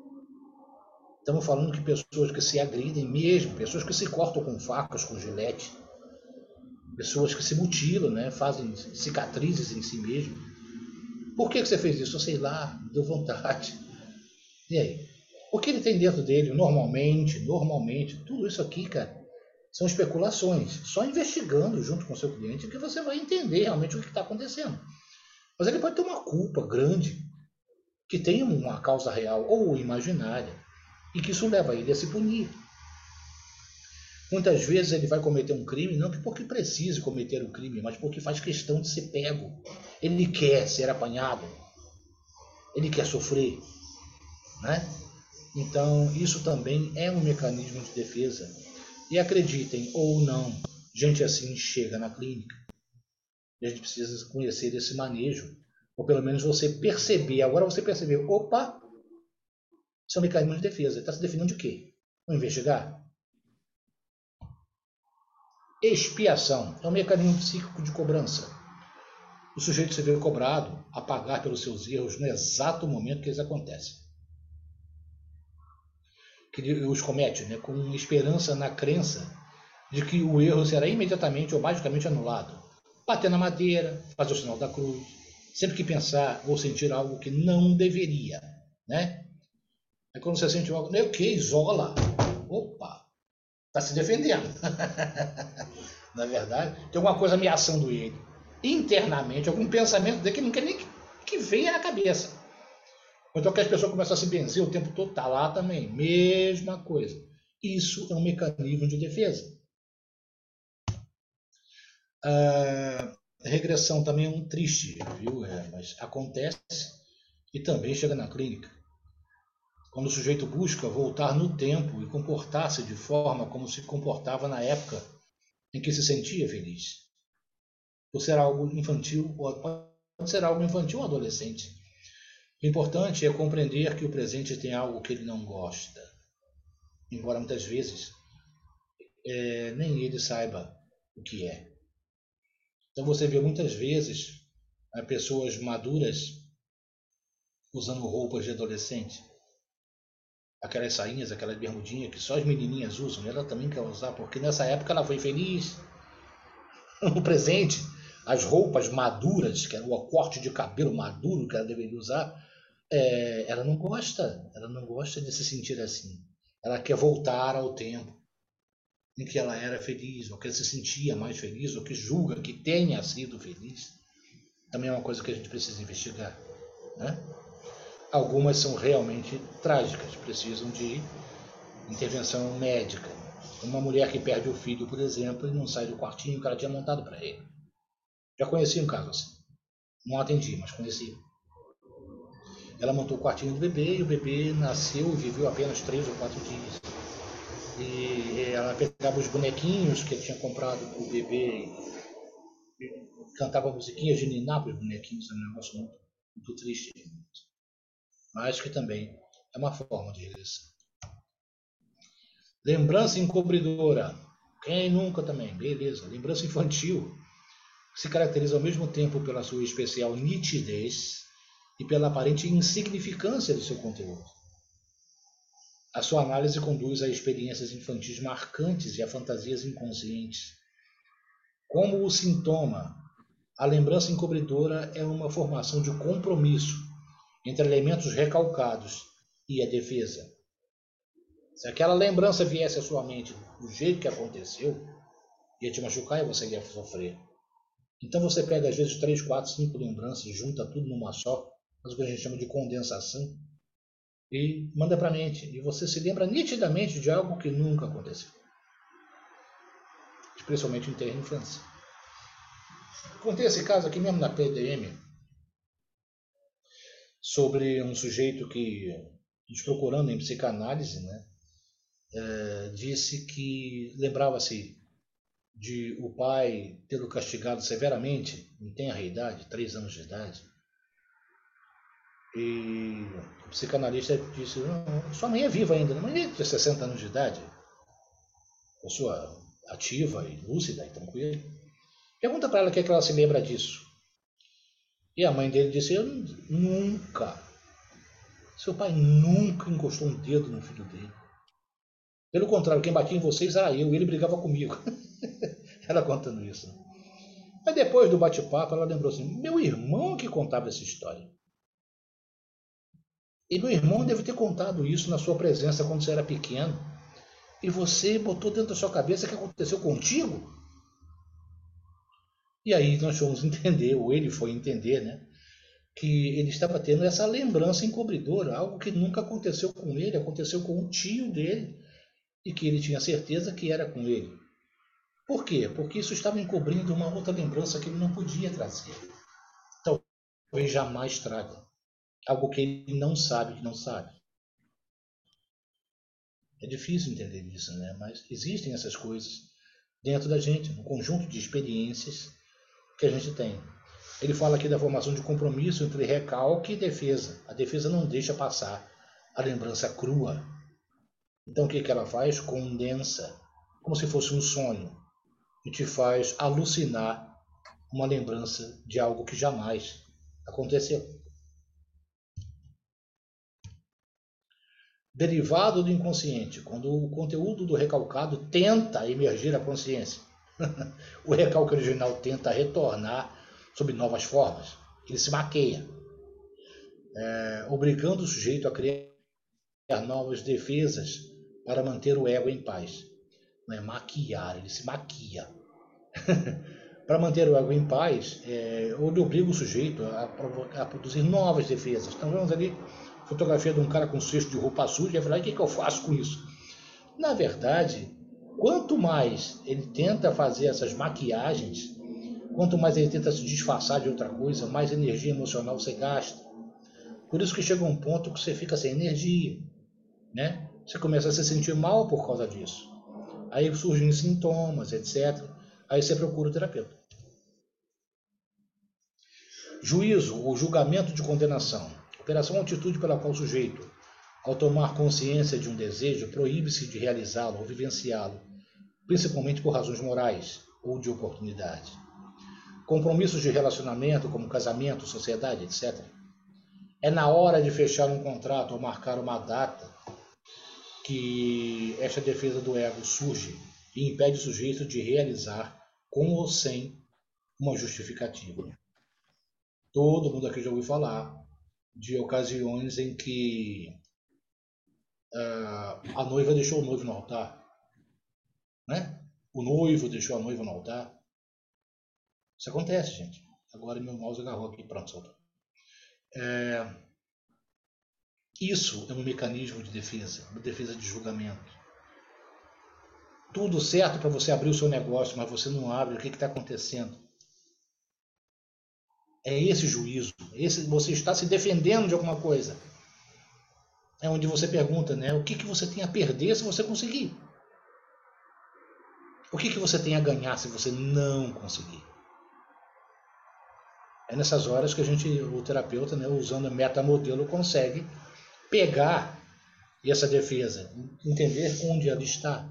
Estamos falando que pessoas que se agridem mesmo, pessoas que se cortam com facas, com gilete, pessoas que se mutilam, né? fazem cicatrizes em si mesmo. Por que, você fez isso? Sei lá, deu vontade. E aí? O que ele tem dentro dele, normalmente, normalmente, tudo isso aqui, cara, são especulações. Só investigando junto com o seu cliente que você vai entender realmente o que está acontecendo. Mas ele pode ter uma culpa grande, que tem uma causa real ou imaginária, e que isso leva ele a se punir. Muitas vezes ele vai cometer um crime não porque precise cometer o um crime, mas porque faz questão de ser pego. Ele quer ser apanhado. Ele quer sofrer. Né? Então, isso também é um mecanismo de defesa. E acreditem ou não, gente assim chega na clínica. E a gente precisa conhecer esse manejo. Ou pelo menos você perceber. Agora você percebeu, opa, um mecanismo de defesa. Está se definindo de quê? Vamos investigar? Expiação é um mecanismo psíquico de cobrança. O sujeito se vê cobrado a pagar pelos seus erros no exato momento que eles acontecem. Que os comete né, com esperança na crença de que o erro será imediatamente ou magicamente anulado. Bater na madeira, fazer o sinal da cruz, sempre que pensar ou sentir algo que não deveria. Né? É quando você sente algo, o que? Isola. Opa, está se defendendo. Na é verdade, tem alguma coisa ameaçando ele. Internamente, algum pensamento dele que não quer nem que, que venha na cabeça. Então que as pessoas começam a se benzer o tempo todo, tá lá também. Mesma coisa. Isso é um mecanismo de defesa. Ah, regressão também é um triste, viu? É, mas acontece e também chega na clínica. Quando o sujeito busca voltar no tempo e comportar-se de forma como se comportava na época em que se sentia feliz. Por ser algo infantil, ou pode ser algo infantil ou adolescente. O importante é compreender que o presente tem algo que ele não gosta. Embora muitas vezes é, nem ele saiba o que é. Então você vê muitas vezes é, pessoas maduras usando roupas de adolescente aquelas sainhas, aquelas bermudinhas que só as menininhas usam, ela também quer usar, porque nessa época ela foi feliz. No presente, as roupas maduras, que era o corte de cabelo maduro que ela deveria usar, é, ela não gosta, ela não gosta de se sentir assim. Ela quer voltar ao tempo em que ela era feliz, ou que ela se sentia mais feliz, ou que julga que tenha sido feliz. Também é uma coisa que a gente precisa investigar. Né? Algumas são realmente trágicas, precisam de intervenção médica. Uma mulher que perde o filho, por exemplo, e não sai do quartinho que ela tinha montado para ele. Já conheci um caso assim. Não atendi, mas conheci. Ela montou o quartinho do bebê e o bebê nasceu e viveu apenas três ou quatro dias. E ela pegava os bonequinhos que tinha comprado para o bebê cantava musiquinhas de ninar para os bonequinhos. É um negócio muito, muito triste mas que também é uma forma de regressão. Lembrança encobridora. Quem nunca também? Beleza. Lembrança infantil se caracteriza ao mesmo tempo pela sua especial nitidez e pela aparente insignificância do seu conteúdo. A sua análise conduz a experiências infantis marcantes e a fantasias inconscientes. Como o sintoma, a lembrança encobridora é uma formação de compromisso entre elementos recalcados e a defesa. Se aquela lembrança viesse à sua mente do jeito que aconteceu, ia te machucar e você ia sofrer. Então você pega às vezes três, quatro, cinco lembranças, junta tudo numa só, faz o que a gente chama de condensação, e manda para a mente. E você se lembra nitidamente de algo que nunca aconteceu. Especialmente em terra infância. Contei esse caso aqui mesmo na PDM, sobre um sujeito que, nos procurando em psicanálise, né, é, disse que lembrava-se de o pai tê-lo castigado severamente, em tenra idade, três anos de idade. E o psicanalista disse, sua mãe é viva ainda, não é de 60 anos de idade, pessoa ativa e lúcida e tranquila. Pergunta para ela o que, é que ela se lembra disso. E a mãe dele disse: Eu nunca. Seu pai nunca encostou um dedo no filho dele. Pelo contrário, quem batia em vocês era eu, ele brigava comigo. ela contando isso. Mas depois do bate-papo, ela lembrou assim: meu irmão que contava essa história. E meu irmão deve ter contado isso na sua presença quando você era pequeno. E você botou dentro da sua cabeça que aconteceu contigo? E aí nós fomos entender, ou ele foi entender, né? Que ele estava tendo essa lembrança encobridora, algo que nunca aconteceu com ele, aconteceu com o tio dele, e que ele tinha certeza que era com ele. Por quê? Porque isso estava encobrindo uma outra lembrança que ele não podia trazer. Talvez jamais traga algo que ele não sabe que não sabe. É difícil entender isso, né? Mas existem essas coisas dentro da gente, no conjunto de experiências que a gente tem. Ele fala aqui da formação de compromisso entre recalque e defesa. A defesa não deixa passar a lembrança crua. Então o que, que ela faz? Condensa, como se fosse um sonho, e te faz alucinar uma lembrança de algo que jamais aconteceu. Derivado do inconsciente, quando o conteúdo do recalcado tenta emergir à consciência. o recalque original tenta retornar sob novas formas. Ele se maqueia, é, obrigando o sujeito a criar novas defesas para manter o ego em paz. Não é maquiar, ele se maquia. para manter o ego em paz, é, ele obriga o sujeito a, a produzir novas defesas. Então vamos ali fotografia de um cara com cesto de roupa suja e falar: o que, que eu faço com isso? Na verdade, quanto mais ele tenta fazer essas maquiagens, quanto mais ele tenta se disfarçar de outra coisa, mais energia emocional você gasta. Por isso que chega um ponto que você fica sem energia, né? Você começa a se sentir mal por causa disso. Aí surgem sintomas, etc. Aí você procura o terapeuta. Juízo ou julgamento de condenação. Operação atitude pela qual o sujeito, ao tomar consciência de um desejo, proíbe-se de realizá-lo ou vivenciá-lo, principalmente por razões morais ou de oportunidade. Compromissos de relacionamento, como casamento, sociedade, etc. É na hora de fechar um contrato ou marcar uma data que esta defesa do ego surge e impede o sujeito de realizar, com ou sem uma justificativa. Todo mundo aqui já ouviu falar de ocasiões em que uh, a noiva deixou o noivo no altar. Né? O noivo deixou a noiva no altar. Isso acontece, gente. Agora meu mouse agarrou aqui, pronto, soltou. É, isso é um mecanismo de defesa, uma defesa de julgamento. Tudo certo para você abrir o seu negócio, mas você não abre, o que está acontecendo? É esse juízo. Esse, você está se defendendo de alguma coisa. É onde você pergunta, né? O que, que você tem a perder se você conseguir? O que, que você tem a ganhar se você não conseguir? É nessas horas que a gente, o terapeuta, né, usando metamodelo, consegue pegar essa defesa, entender onde ela está,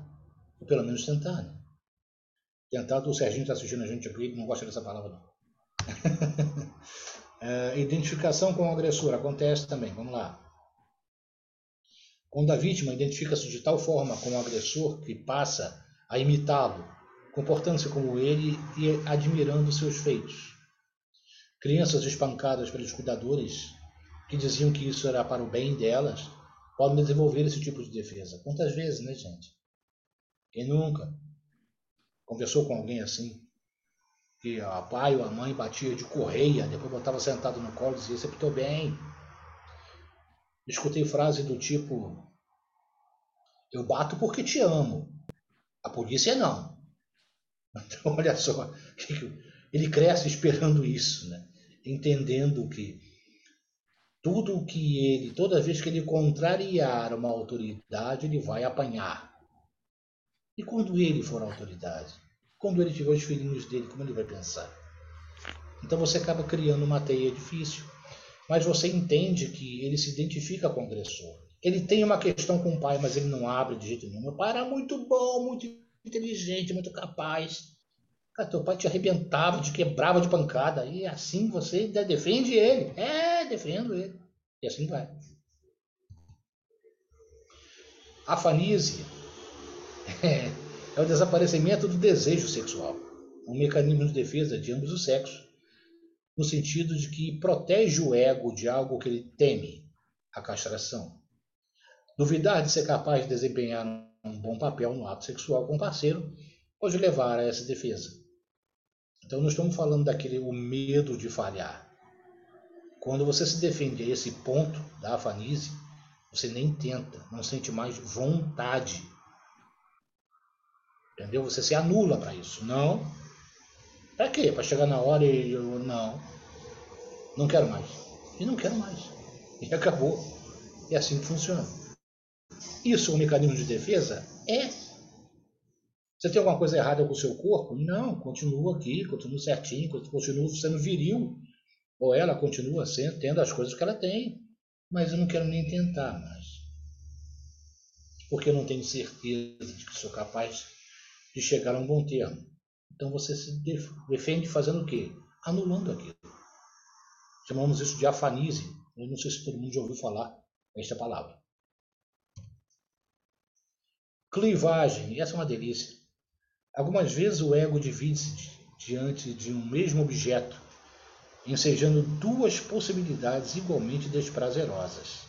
ou pelo menos tentar. Né? Tentar, o Serginho está assistindo a gente aqui, não gosta dessa palavra não. é, identificação com o agressor acontece também. Vamos lá. Quando a vítima identifica-se de tal forma com o agressor que passa a imitá-lo, comportando-se como ele e admirando seus feitos. Crianças espancadas pelos cuidadores, que diziam que isso era para o bem delas, podem desenvolver esse tipo de defesa. Quantas vezes, né, gente? Quem nunca conversou com alguém assim? Que a pai ou a mãe batia de correia, depois botava sentado no colo e dizia, você pitou bem. Escutei frase do tipo, eu bato porque te amo. A polícia não. Então, olha só, ele cresce esperando isso, né? entendendo que tudo que ele, toda vez que ele contrariar uma autoridade, ele vai apanhar. E quando ele for autoridade? Quando ele tiver os filhinhos dele, como ele vai pensar? Então você acaba criando uma teia difícil. Mas você entende que ele se identifica com o agressor. Ele tem uma questão com o pai, mas ele não abre de jeito nenhum. Meu pai era muito bom, muito inteligente, muito capaz. Cara, teu pai te arrebentava, te quebrava de pancada. E assim você defende ele. É, defendo ele. E assim vai. Afanísia é, é o desaparecimento do desejo sexual, um mecanismo de defesa de ambos os sexos, no sentido de que protege o ego de algo que ele teme, a castração. Duvidar de ser capaz de desempenhar um bom papel no ato sexual com o parceiro pode levar a essa defesa. Então, não estamos falando daquele o medo de falhar. Quando você se defende a esse ponto da afanise, você nem tenta, não sente mais vontade. Entendeu? Você se anula para isso. Não. Para quê? Para chegar na hora e eu não. Não quero mais. E não quero mais. E acabou. É assim que funciona. Isso um mecanismo de defesa? É. Você tem alguma coisa errada com o seu corpo? Não, continua aqui, continua certinho, continua sendo viril. Ou ela continua sendo, tendo as coisas que ela tem. Mas eu não quero nem tentar mais. Porque eu não tenho certeza de que sou capaz de chegar a um bom termo. Então você se defende fazendo o quê? Anulando aquilo. Chamamos isso de afanise. Eu não sei se todo mundo já ouviu falar esta palavra. Clivagem, essa é uma delícia. Algumas vezes o ego divide-se diante de um mesmo objeto, ensejando duas possibilidades igualmente desprazerosas.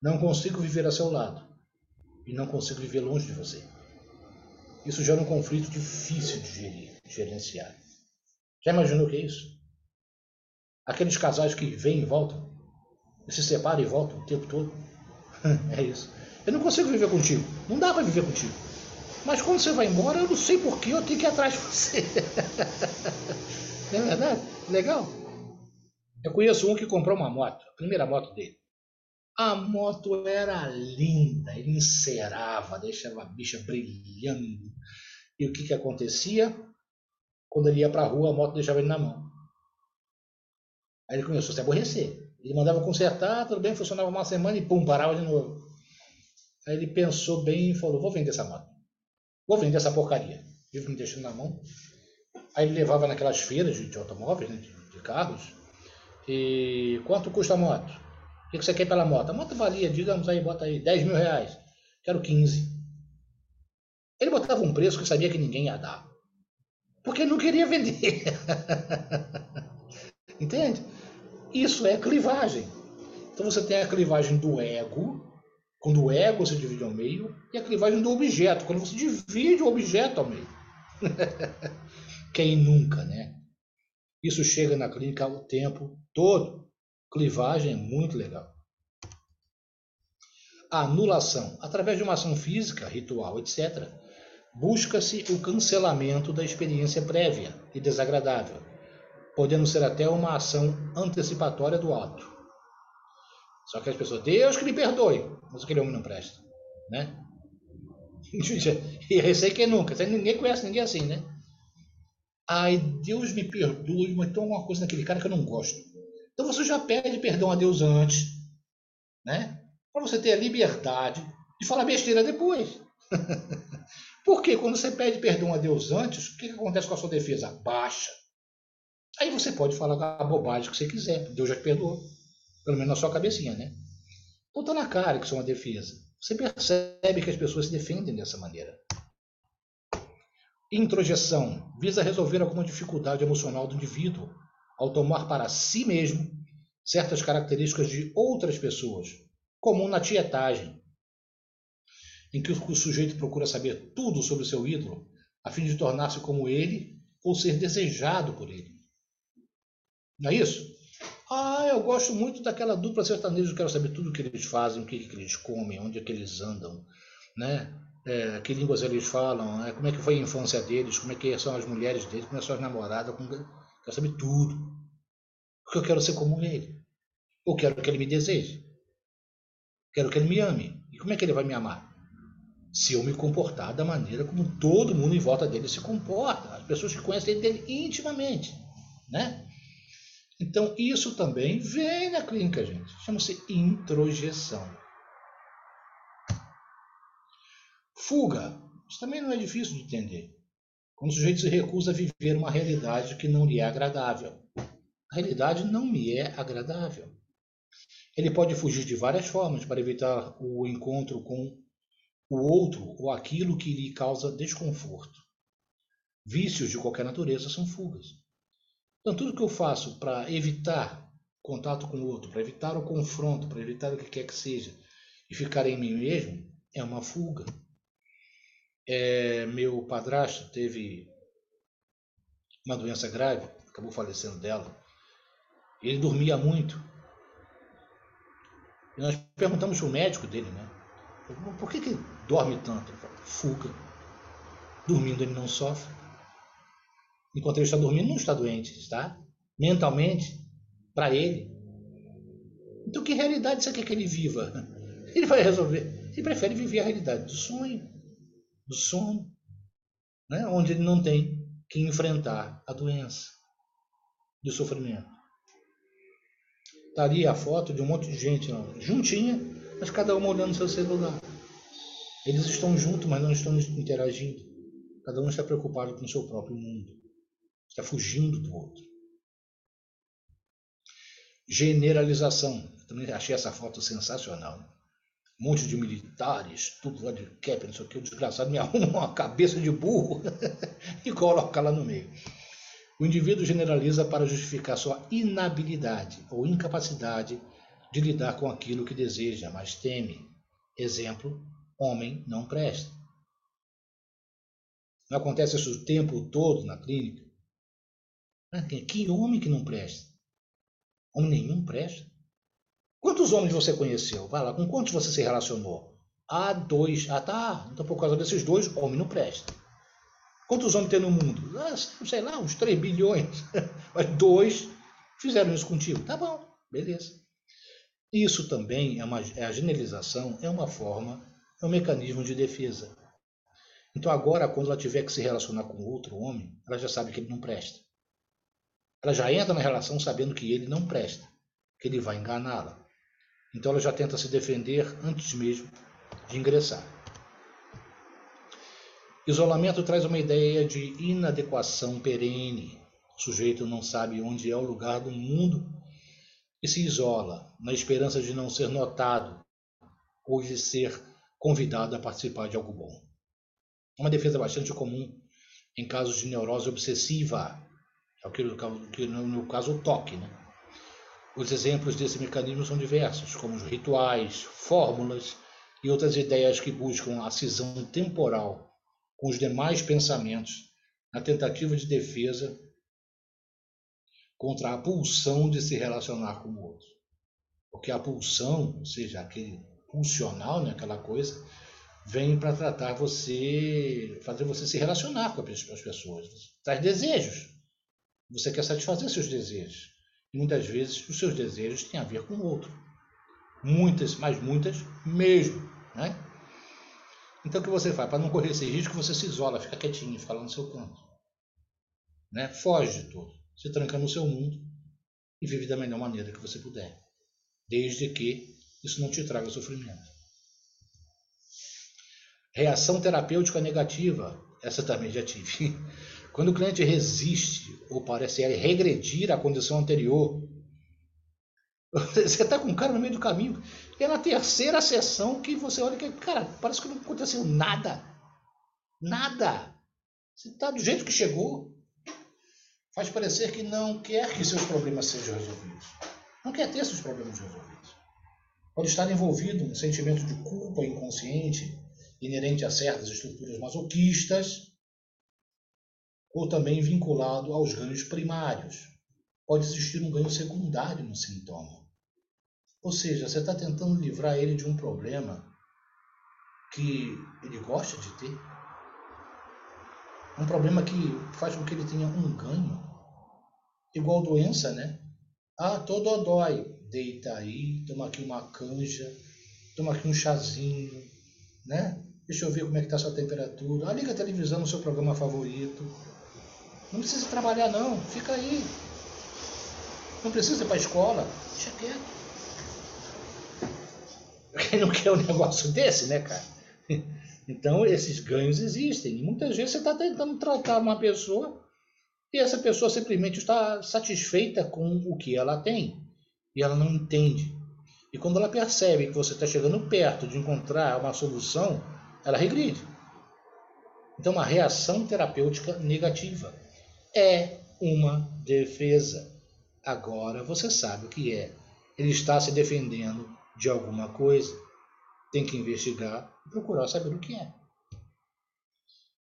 Não consigo viver a seu lado e não consigo viver longe de você. Isso gera um conflito difícil de gerir, de gerenciar. Já imaginou o que é isso? Aqueles casais que vêm e voltam, se separam e voltam o tempo todo. é isso. Eu não consigo viver contigo. Não dá para viver contigo. Mas quando você vai embora, eu não sei porquê, eu tenho que ir atrás de você. não é verdade? Legal? Eu conheço um que comprou uma moto, a primeira moto dele. A moto era linda, ele encerava, deixava a bicha brilhando. E o que, que acontecia? Quando ele ia para a rua, a moto deixava ele na mão. Aí ele começou a se aborrecer. Ele mandava consertar, tudo bem, funcionava uma semana e pum, parava de novo. Aí ele pensou bem e falou: vou vender essa moto. Vou vender essa porcaria. Vivo me deixando na mão. Aí ele levava naquelas feiras de, automóveis, né, de, de, carros. E quanto custa a moto? O que, você quer pela moto? A moto valia, digamos aí, bota aí, 10 mil reais. Quero 15. Ele botava um preço que sabia que ninguém ia dar. Porque não queria vender. Entende? Isso é clivagem. Então você tem a clivagem do ego, quando o ego se divide ao meio, e a clivagem do objeto, quando você divide o objeto ao meio. Quem nunca, né? Isso chega na clínica o tempo todo. Clivagem é muito legal. Anulação. Através de uma ação física, ritual, etc., busca-se o cancelamento da experiência prévia e desagradável, podendo ser até uma ação antecipatória do ato. Só que as pessoas, Deus que me perdoe, mas aquele homem não presta, né? E receio que nunca, ninguém conhece ninguém assim, né? Ai, Deus me perdoe, mas tem alguma coisa naquele cara que eu não gosto. Então você já pede perdão a Deus antes, né? Para você ter a liberdade de falar besteira depois. Porque quando você pede perdão a Deus antes, o que, que acontece com a sua defesa? Baixa. Aí você pode falar a bobagem que você quiser. Deus já te perdoou. Pelo menos na sua cabecinha, né? Então tá na cara que isso é uma defesa. Você percebe que as pessoas se defendem dessa maneira. Introjeção visa resolver alguma dificuldade emocional do indivíduo ao tomar para si mesmo certas características de outras pessoas, comum na tietagem, em que o sujeito procura saber tudo sobre o seu ídolo, a fim de tornar-se como ele ou ser desejado por ele. Não é isso? Ah, eu gosto muito daquela dupla sertaneja, quero saber tudo o que eles fazem, o que, que eles comem, onde é que eles andam, né? É, que línguas eles falam, né? como é que foi a infância deles, como é que são as mulheres deles, como é que são as namoradas, como... quero saber tudo. Porque eu quero ser como ele. Ou quero que ele me deseje. Quero que ele me ame. E como é que ele vai me amar? Se eu me comportar da maneira como todo mundo em volta dele se comporta, as pessoas que conhecem ele intimamente, né? Então, isso também vem na clínica, gente. Chama-se introjeção. Fuga. Isso também não é difícil de entender. O sujeito se recusa a viver uma realidade que não lhe é agradável. A realidade não me é agradável. Ele pode fugir de várias formas para evitar o encontro com o outro ou aquilo que lhe causa desconforto. Vícios de qualquer natureza são fugas. Então, tudo que eu faço para evitar contato com o outro, para evitar o confronto, para evitar o que quer que seja, e ficar em mim mesmo, é uma fuga. É, meu padrasto teve uma doença grave, acabou falecendo dela. Ele dormia muito. E nós perguntamos para o médico dele, né? Por que, que dorme tanto? Fuga. Dormindo ele não sofre. Enquanto ele está dormindo, não está doente, está? Mentalmente, para ele. Então, que realidade você quer que ele viva? Ele vai resolver. Ele prefere viver a realidade do sonho, do sono, né? onde ele não tem que enfrentar a doença, do sofrimento. Está ali a foto de um monte de gente ó, juntinha, mas cada uma olhando seu celular. Eles estão juntos, mas não estão interagindo. Cada um está preocupado com o seu próprio mundo. Está fugindo do outro. Generalização. também achei essa foto sensacional. Um monte de militares, tudo lá de cap, não sei o que, o desgraçado me arruma uma cabeça de burro e coloca lá no meio. O indivíduo generaliza para justificar sua inabilidade ou incapacidade de lidar com aquilo que deseja, mas teme. Exemplo: homem não presta. Não acontece isso o tempo todo na clínica? Que homem que não presta? Homem nenhum presta. Quantos homens você conheceu? Vai lá, com quantos você se relacionou? Ah, dois. Ah, tá. Então, por causa desses dois, homem não presta. Quantos homens tem no mundo? Ah, sei lá, uns 3 bilhões. Mas dois fizeram isso contigo. Tá bom, beleza. Isso também é, uma, é a generalização, é uma forma, é um mecanismo de defesa. Então agora, quando ela tiver que se relacionar com outro homem, ela já sabe que ele não presta. Ela já entra na relação sabendo que ele não presta, que ele vai enganá-la. Então ela já tenta se defender antes mesmo de ingressar. Isolamento traz uma ideia de inadequação perene. O sujeito não sabe onde é o lugar do mundo e se isola, na esperança de não ser notado ou de ser convidado a participar de algo bom. Uma defesa bastante comum em casos de neurose obsessiva, é o que, no caso o toque. Né? Os exemplos desse mecanismo são diversos, como os rituais, fórmulas e outras ideias que buscam a cisão temporal com os demais pensamentos na tentativa de defesa contra a pulsão de se relacionar com o outro. Porque a pulsão, ou seja, aquele pulsional, né, aquela coisa, vem para tratar você, fazer você se relacionar com as pessoas, traz desejos. Você quer satisfazer seus desejos. Muitas vezes os seus desejos têm a ver com o outro. Muitas, mas muitas mesmo. Né? Então o que você faz? Para não correr esse risco, você se isola, fica quietinho, fica lá no seu canto. Né? Foge de tudo. Se tranca no seu mundo e vive da melhor maneira que você puder. Desde que isso não te traga sofrimento. Reação terapêutica negativa. Essa também já tive. Quando o cliente resiste ou parece regredir à condição anterior, você está com um cara no meio do caminho, é na terceira sessão que você olha que, cara, parece que não aconteceu nada. Nada. Você está do jeito que chegou. Faz parecer que não quer que seus problemas sejam resolvidos. Não quer ter seus problemas resolvidos. Pode estar envolvido um sentimento de culpa inconsciente, inerente a certas estruturas masoquistas, ou também vinculado aos ganhos primários. Pode existir um ganho secundário no sintoma. Ou seja, você está tentando livrar ele de um problema que ele gosta de ter. Um problema que faz com que ele tenha um ganho. Igual doença, né? Ah, todo dói. Deita aí, toma aqui uma canja, toma aqui um chazinho, né? Deixa eu ver como é que está a sua temperatura. Ah, liga a televisão no seu programa favorito. Não precisa trabalhar não, fica aí. Não precisa ir para a escola, deixa quieto. Quem não quer um negócio desse, né, cara? Então, esses ganhos existem. E muitas vezes você está tentando tratar uma pessoa e essa pessoa simplesmente está satisfeita com o que ela tem. E ela não entende. E quando ela percebe que você está chegando perto de encontrar uma solução, ela regride. Então, uma reação terapêutica negativa é uma defesa. Agora você sabe o que é. Ele está se defendendo de alguma coisa. Tem que investigar e procurar saber o que é.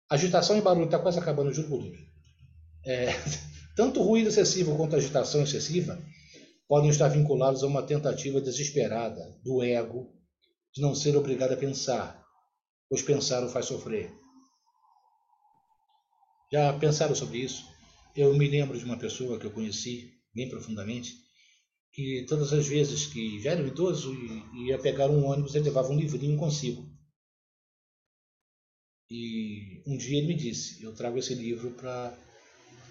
Agitação e barulho está quase acabando, juro por. É, tanto ruído excessivo quanto agitação excessiva podem estar vinculados a uma tentativa desesperada do ego de não ser obrigado a pensar, pois pensar o faz sofrer. Já pensaram sobre isso? Eu me lembro de uma pessoa que eu conheci bem profundamente, que todas as vezes que já era um idoso e ia pegar um ônibus, ele levava um livrinho consigo. E um dia ele me disse: Eu trago esse livro para.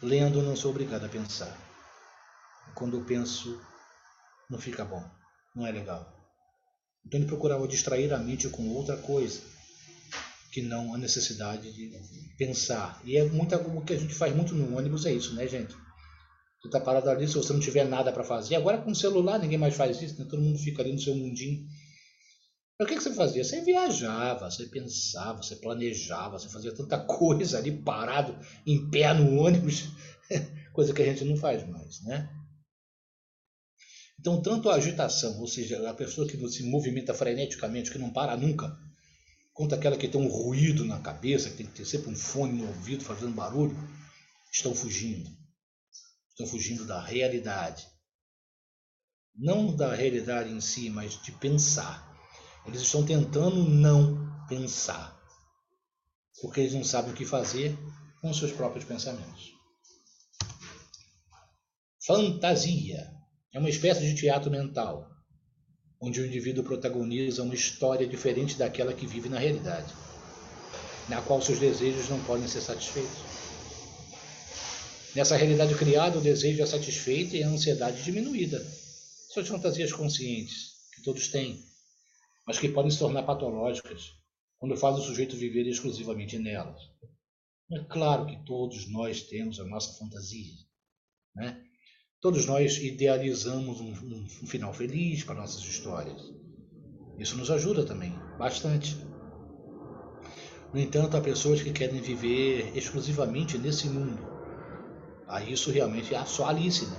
Lendo, não sou obrigado a pensar. Quando eu penso, não fica bom, não é legal. Então ele procurava distrair a mente com outra coisa, que não a necessidade de pensar. E é muita, o que a gente faz muito no ônibus é isso, né, gente? Você está parado ali, se você não tiver nada para fazer. Agora com o celular ninguém mais faz isso, né? todo mundo fica ali no seu mundinho. O que, que você fazia? Você viajava, você pensava, você planejava, você fazia tanta coisa ali parado, em pé no ônibus, coisa que a gente não faz mais, né? Então, tanto a agitação, ou seja, a pessoa que se movimenta freneticamente, que não para nunca, quanto aquela que tem um ruído na cabeça, que tem que ter sempre um fone no ouvido fazendo barulho, estão fugindo. Estão fugindo da realidade. Não da realidade em si, mas de pensar. Eles estão tentando não pensar, porque eles não sabem o que fazer com seus próprios pensamentos. Fantasia é uma espécie de teatro mental, onde o indivíduo protagoniza uma história diferente daquela que vive na realidade, na qual seus desejos não podem ser satisfeitos. Nessa realidade criada, o desejo é satisfeito e a ansiedade diminuída. São as fantasias conscientes que todos têm, mas que podem se tornar patológicas quando faz o sujeito viver exclusivamente nelas. É claro que todos nós temos a nossa fantasia, né? Todos nós idealizamos um, um, um final feliz para nossas histórias. Isso nos ajuda também, bastante. No entanto, há pessoas que querem viver exclusivamente nesse mundo. A isso realmente é só Alice, né?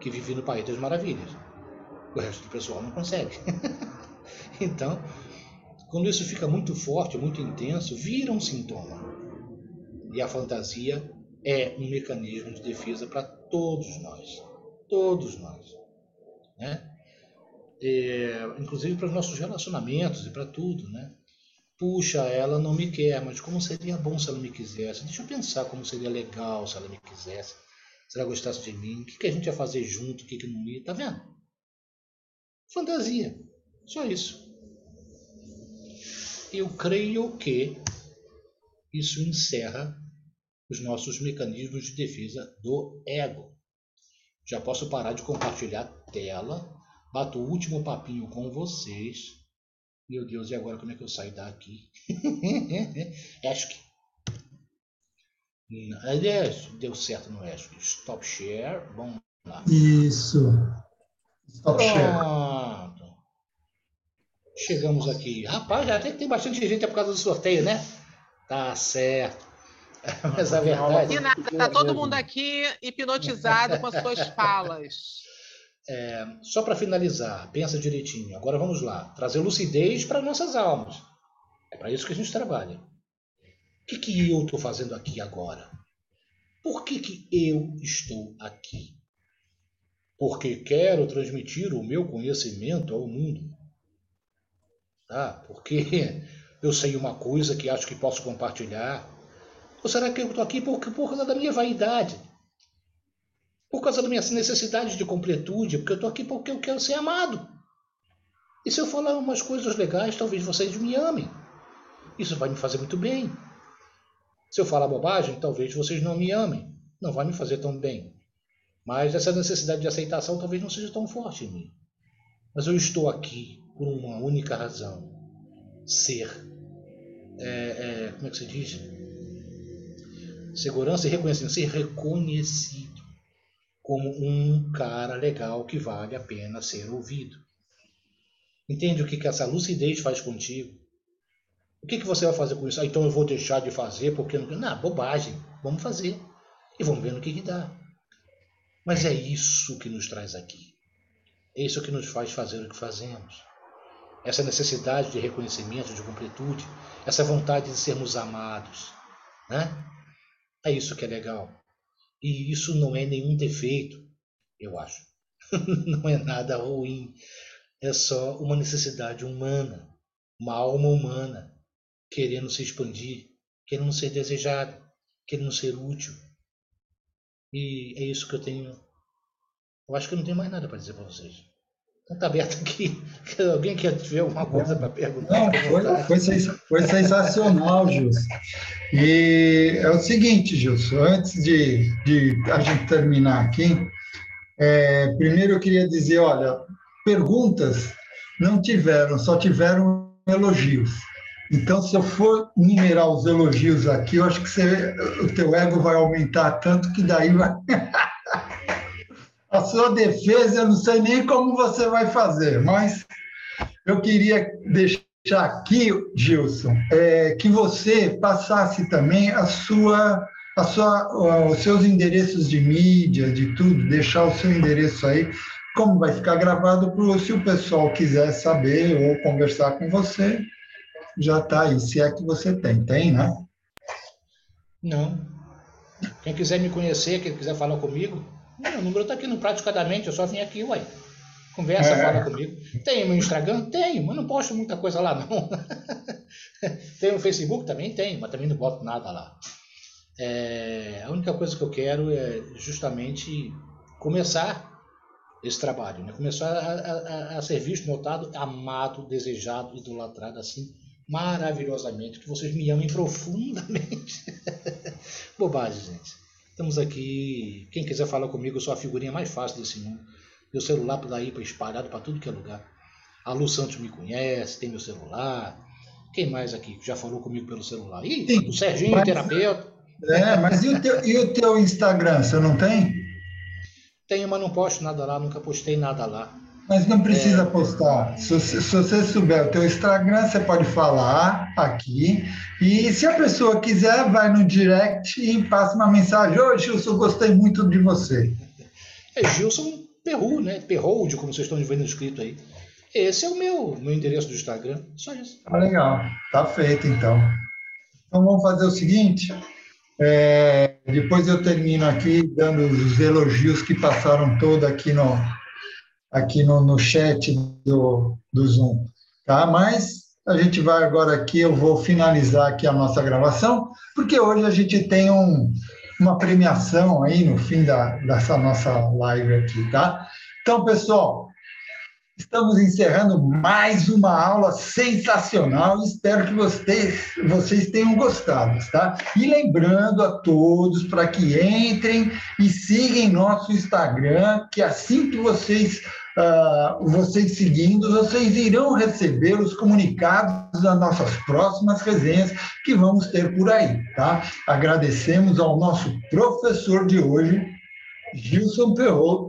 que vive no País das Maravilhas. O resto do pessoal não consegue. Então, quando isso fica muito forte, muito intenso, vira um sintoma. E a fantasia é um mecanismo de defesa para todos nós. Todos nós. Né? É, inclusive para os nossos relacionamentos e para tudo. Né? Puxa, ela não me quer, mas como seria bom se ela me quisesse? Deixa eu pensar como seria legal se ela me quisesse. Se ela gostasse de mim, o que, que a gente ia fazer junto, o que, que não ia? Tá vendo? Fantasia. Só isso. Eu creio que isso encerra os nossos mecanismos de defesa do ego. Já posso parar de compartilhar tela. Bato o último papinho com vocês. Meu Deus, e agora como é que eu saio daqui? Que. Aliás, deu certo no Ask. Stop share. Vamos lá. Isso. Stop Pronto. share. Chegamos aqui. Rapaz, até que tem bastante gente por causa do sorteio, né? Tá certo. Mas a verdade. E nada, tá todo mundo aqui hipnotizado com as suas falas. É, só para finalizar, pensa direitinho. Agora vamos lá. Trazer lucidez para nossas almas. É para isso que a gente trabalha. O que, que eu estou fazendo aqui agora? Por que, que eu estou aqui? Porque quero transmitir o meu conhecimento ao mundo. Tá? Porque eu sei uma coisa que acho que posso compartilhar. Ou será que eu estou aqui por, por causa da minha vaidade? Por causa da minha necessidade de completude? Porque eu estou aqui porque eu quero ser amado. E se eu falar umas coisas legais, talvez vocês me amem. Isso vai me fazer muito bem. Se eu falar bobagem, talvez vocês não me amem. Não vai me fazer tão bem. Mas essa necessidade de aceitação talvez não seja tão forte em mim. Mas eu estou aqui por uma única razão: ser. É, é, como é que se diz? Segurança e reconhecimento. Ser reconhecido como um cara legal que vale a pena ser ouvido. Entende o que, que essa lucidez faz contigo? O que, que você vai fazer com isso? Ah, então eu vou deixar de fazer porque não. Não, bobagem. Vamos fazer. E vamos ver no que, que dá. Mas é isso que nos traz aqui. É isso que nos faz fazer o que fazemos. Essa necessidade de reconhecimento, de completude, essa vontade de sermos amados. Né? É isso que é legal. E isso não é nenhum defeito, eu acho. não é nada ruim. É só uma necessidade humana, uma alma humana querendo se expandir, querendo ser desejada, querendo ser útil. E é isso que eu tenho. Eu acho que eu não tenho mais nada para dizer para vocês. Então tá aberto aqui. Alguém quer ver alguma coisa para perguntar? Não, foi, foi, foi, sensacional, Gilson. E é o seguinte, Gilson, antes de, de a gente terminar aqui, é, primeiro eu queria dizer, olha, perguntas não tiveram, só tiveram elogios. Então, se eu for numerar os elogios aqui, eu acho que você, o teu ego vai aumentar tanto que daí vai... a sua defesa, eu não sei nem como você vai fazer, mas eu queria deixar aqui, Gilson, é, que você passasse também a sua, a sua, os seus endereços de mídia, de tudo, deixar o seu endereço aí, como vai ficar gravado, pro, se o pessoal quiser saber ou conversar com você, já está aí, se é que você tem. Tem, né? Não. Quem quiser me conhecer, quem quiser falar comigo, o número está aqui no Praticadamente, eu só vim aqui, uai. Conversa, é. fala comigo. Tem meu Instagram? Tenho, mas não posto muita coisa lá, não. tem o Facebook? Também tem, mas também não boto nada lá. É, a única coisa que eu quero é justamente começar esse trabalho, né? começar a, a, a ser visto, notado, amado, desejado, idolatrado assim, maravilhosamente, que vocês me amem profundamente. Bobagem, gente. Estamos aqui. Quem quiser falar comigo, eu sou a figurinha mais fácil desse mundo. Meu celular por daí para espalhado para tudo que é lugar. A Lu Santos me conhece, tem meu celular. Quem mais aqui já falou comigo pelo celular? Ih, Sim, o Serginho, mas, terapeuta. É, mas e o, teu, e o teu Instagram, você não tem? Tenho, mas não posto nada lá, nunca postei nada lá. Mas não precisa é... postar. Se, se, você souber o teu Instagram, você pode falar aqui. E se a pessoa quiser, vai no direct e passa uma mensagem. Ô, Gilson, gostei muito de você. É Gilson Perru, né? Perrold, como vocês estão vendo escrito aí. Esse é o meu, meu endereço do Instagram. Só isso. Ah, legal. Tá feito, então. Então vamos fazer o seguinte. É, depois eu termino aqui dando os elogios que passaram todo aqui no, aqui no, no chat do, do Zoom, tá? Mas a gente vai agora aqui, eu vou finalizar aqui a nossa gravação, porque hoje a gente tem um, uma premiação aí no fim da, dessa nossa live aqui, tá? Então, pessoal, estamos encerrando mais uma aula sensacional. Espero que vocês, vocês tenham gostado, tá? E lembrando a todos para que entrem e sigam nosso Instagram, que assim que vocês uh, vocês seguindo, vocês irão receber os comunicados das nossas próximas resenhas que vamos ter por aí, tá? Agradecemos ao nosso professor de hoje, Gilson Perrot,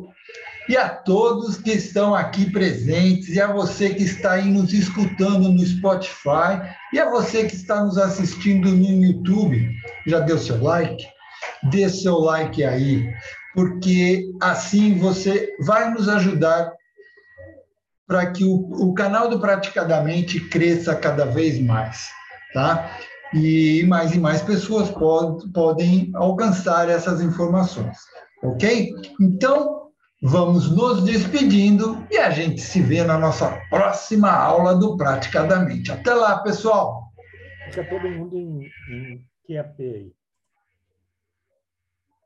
e a todos que estão aqui presentes, e a você que está aí nos escutando no Spotify, e a você que está nos assistindo no YouTube. Já deu seu like? Dê seu like aí, porque assim você vai nos ajudar para que o, o canal do Praticadamente cresça cada vez mais, tá? E mais e mais pessoas pod, podem alcançar essas informações, ok? Então, vamos nos despedindo e a gente se vê na nossa próxima aula do Praticadamente. Até lá, pessoal! Fica todo mundo em, em QAP aí.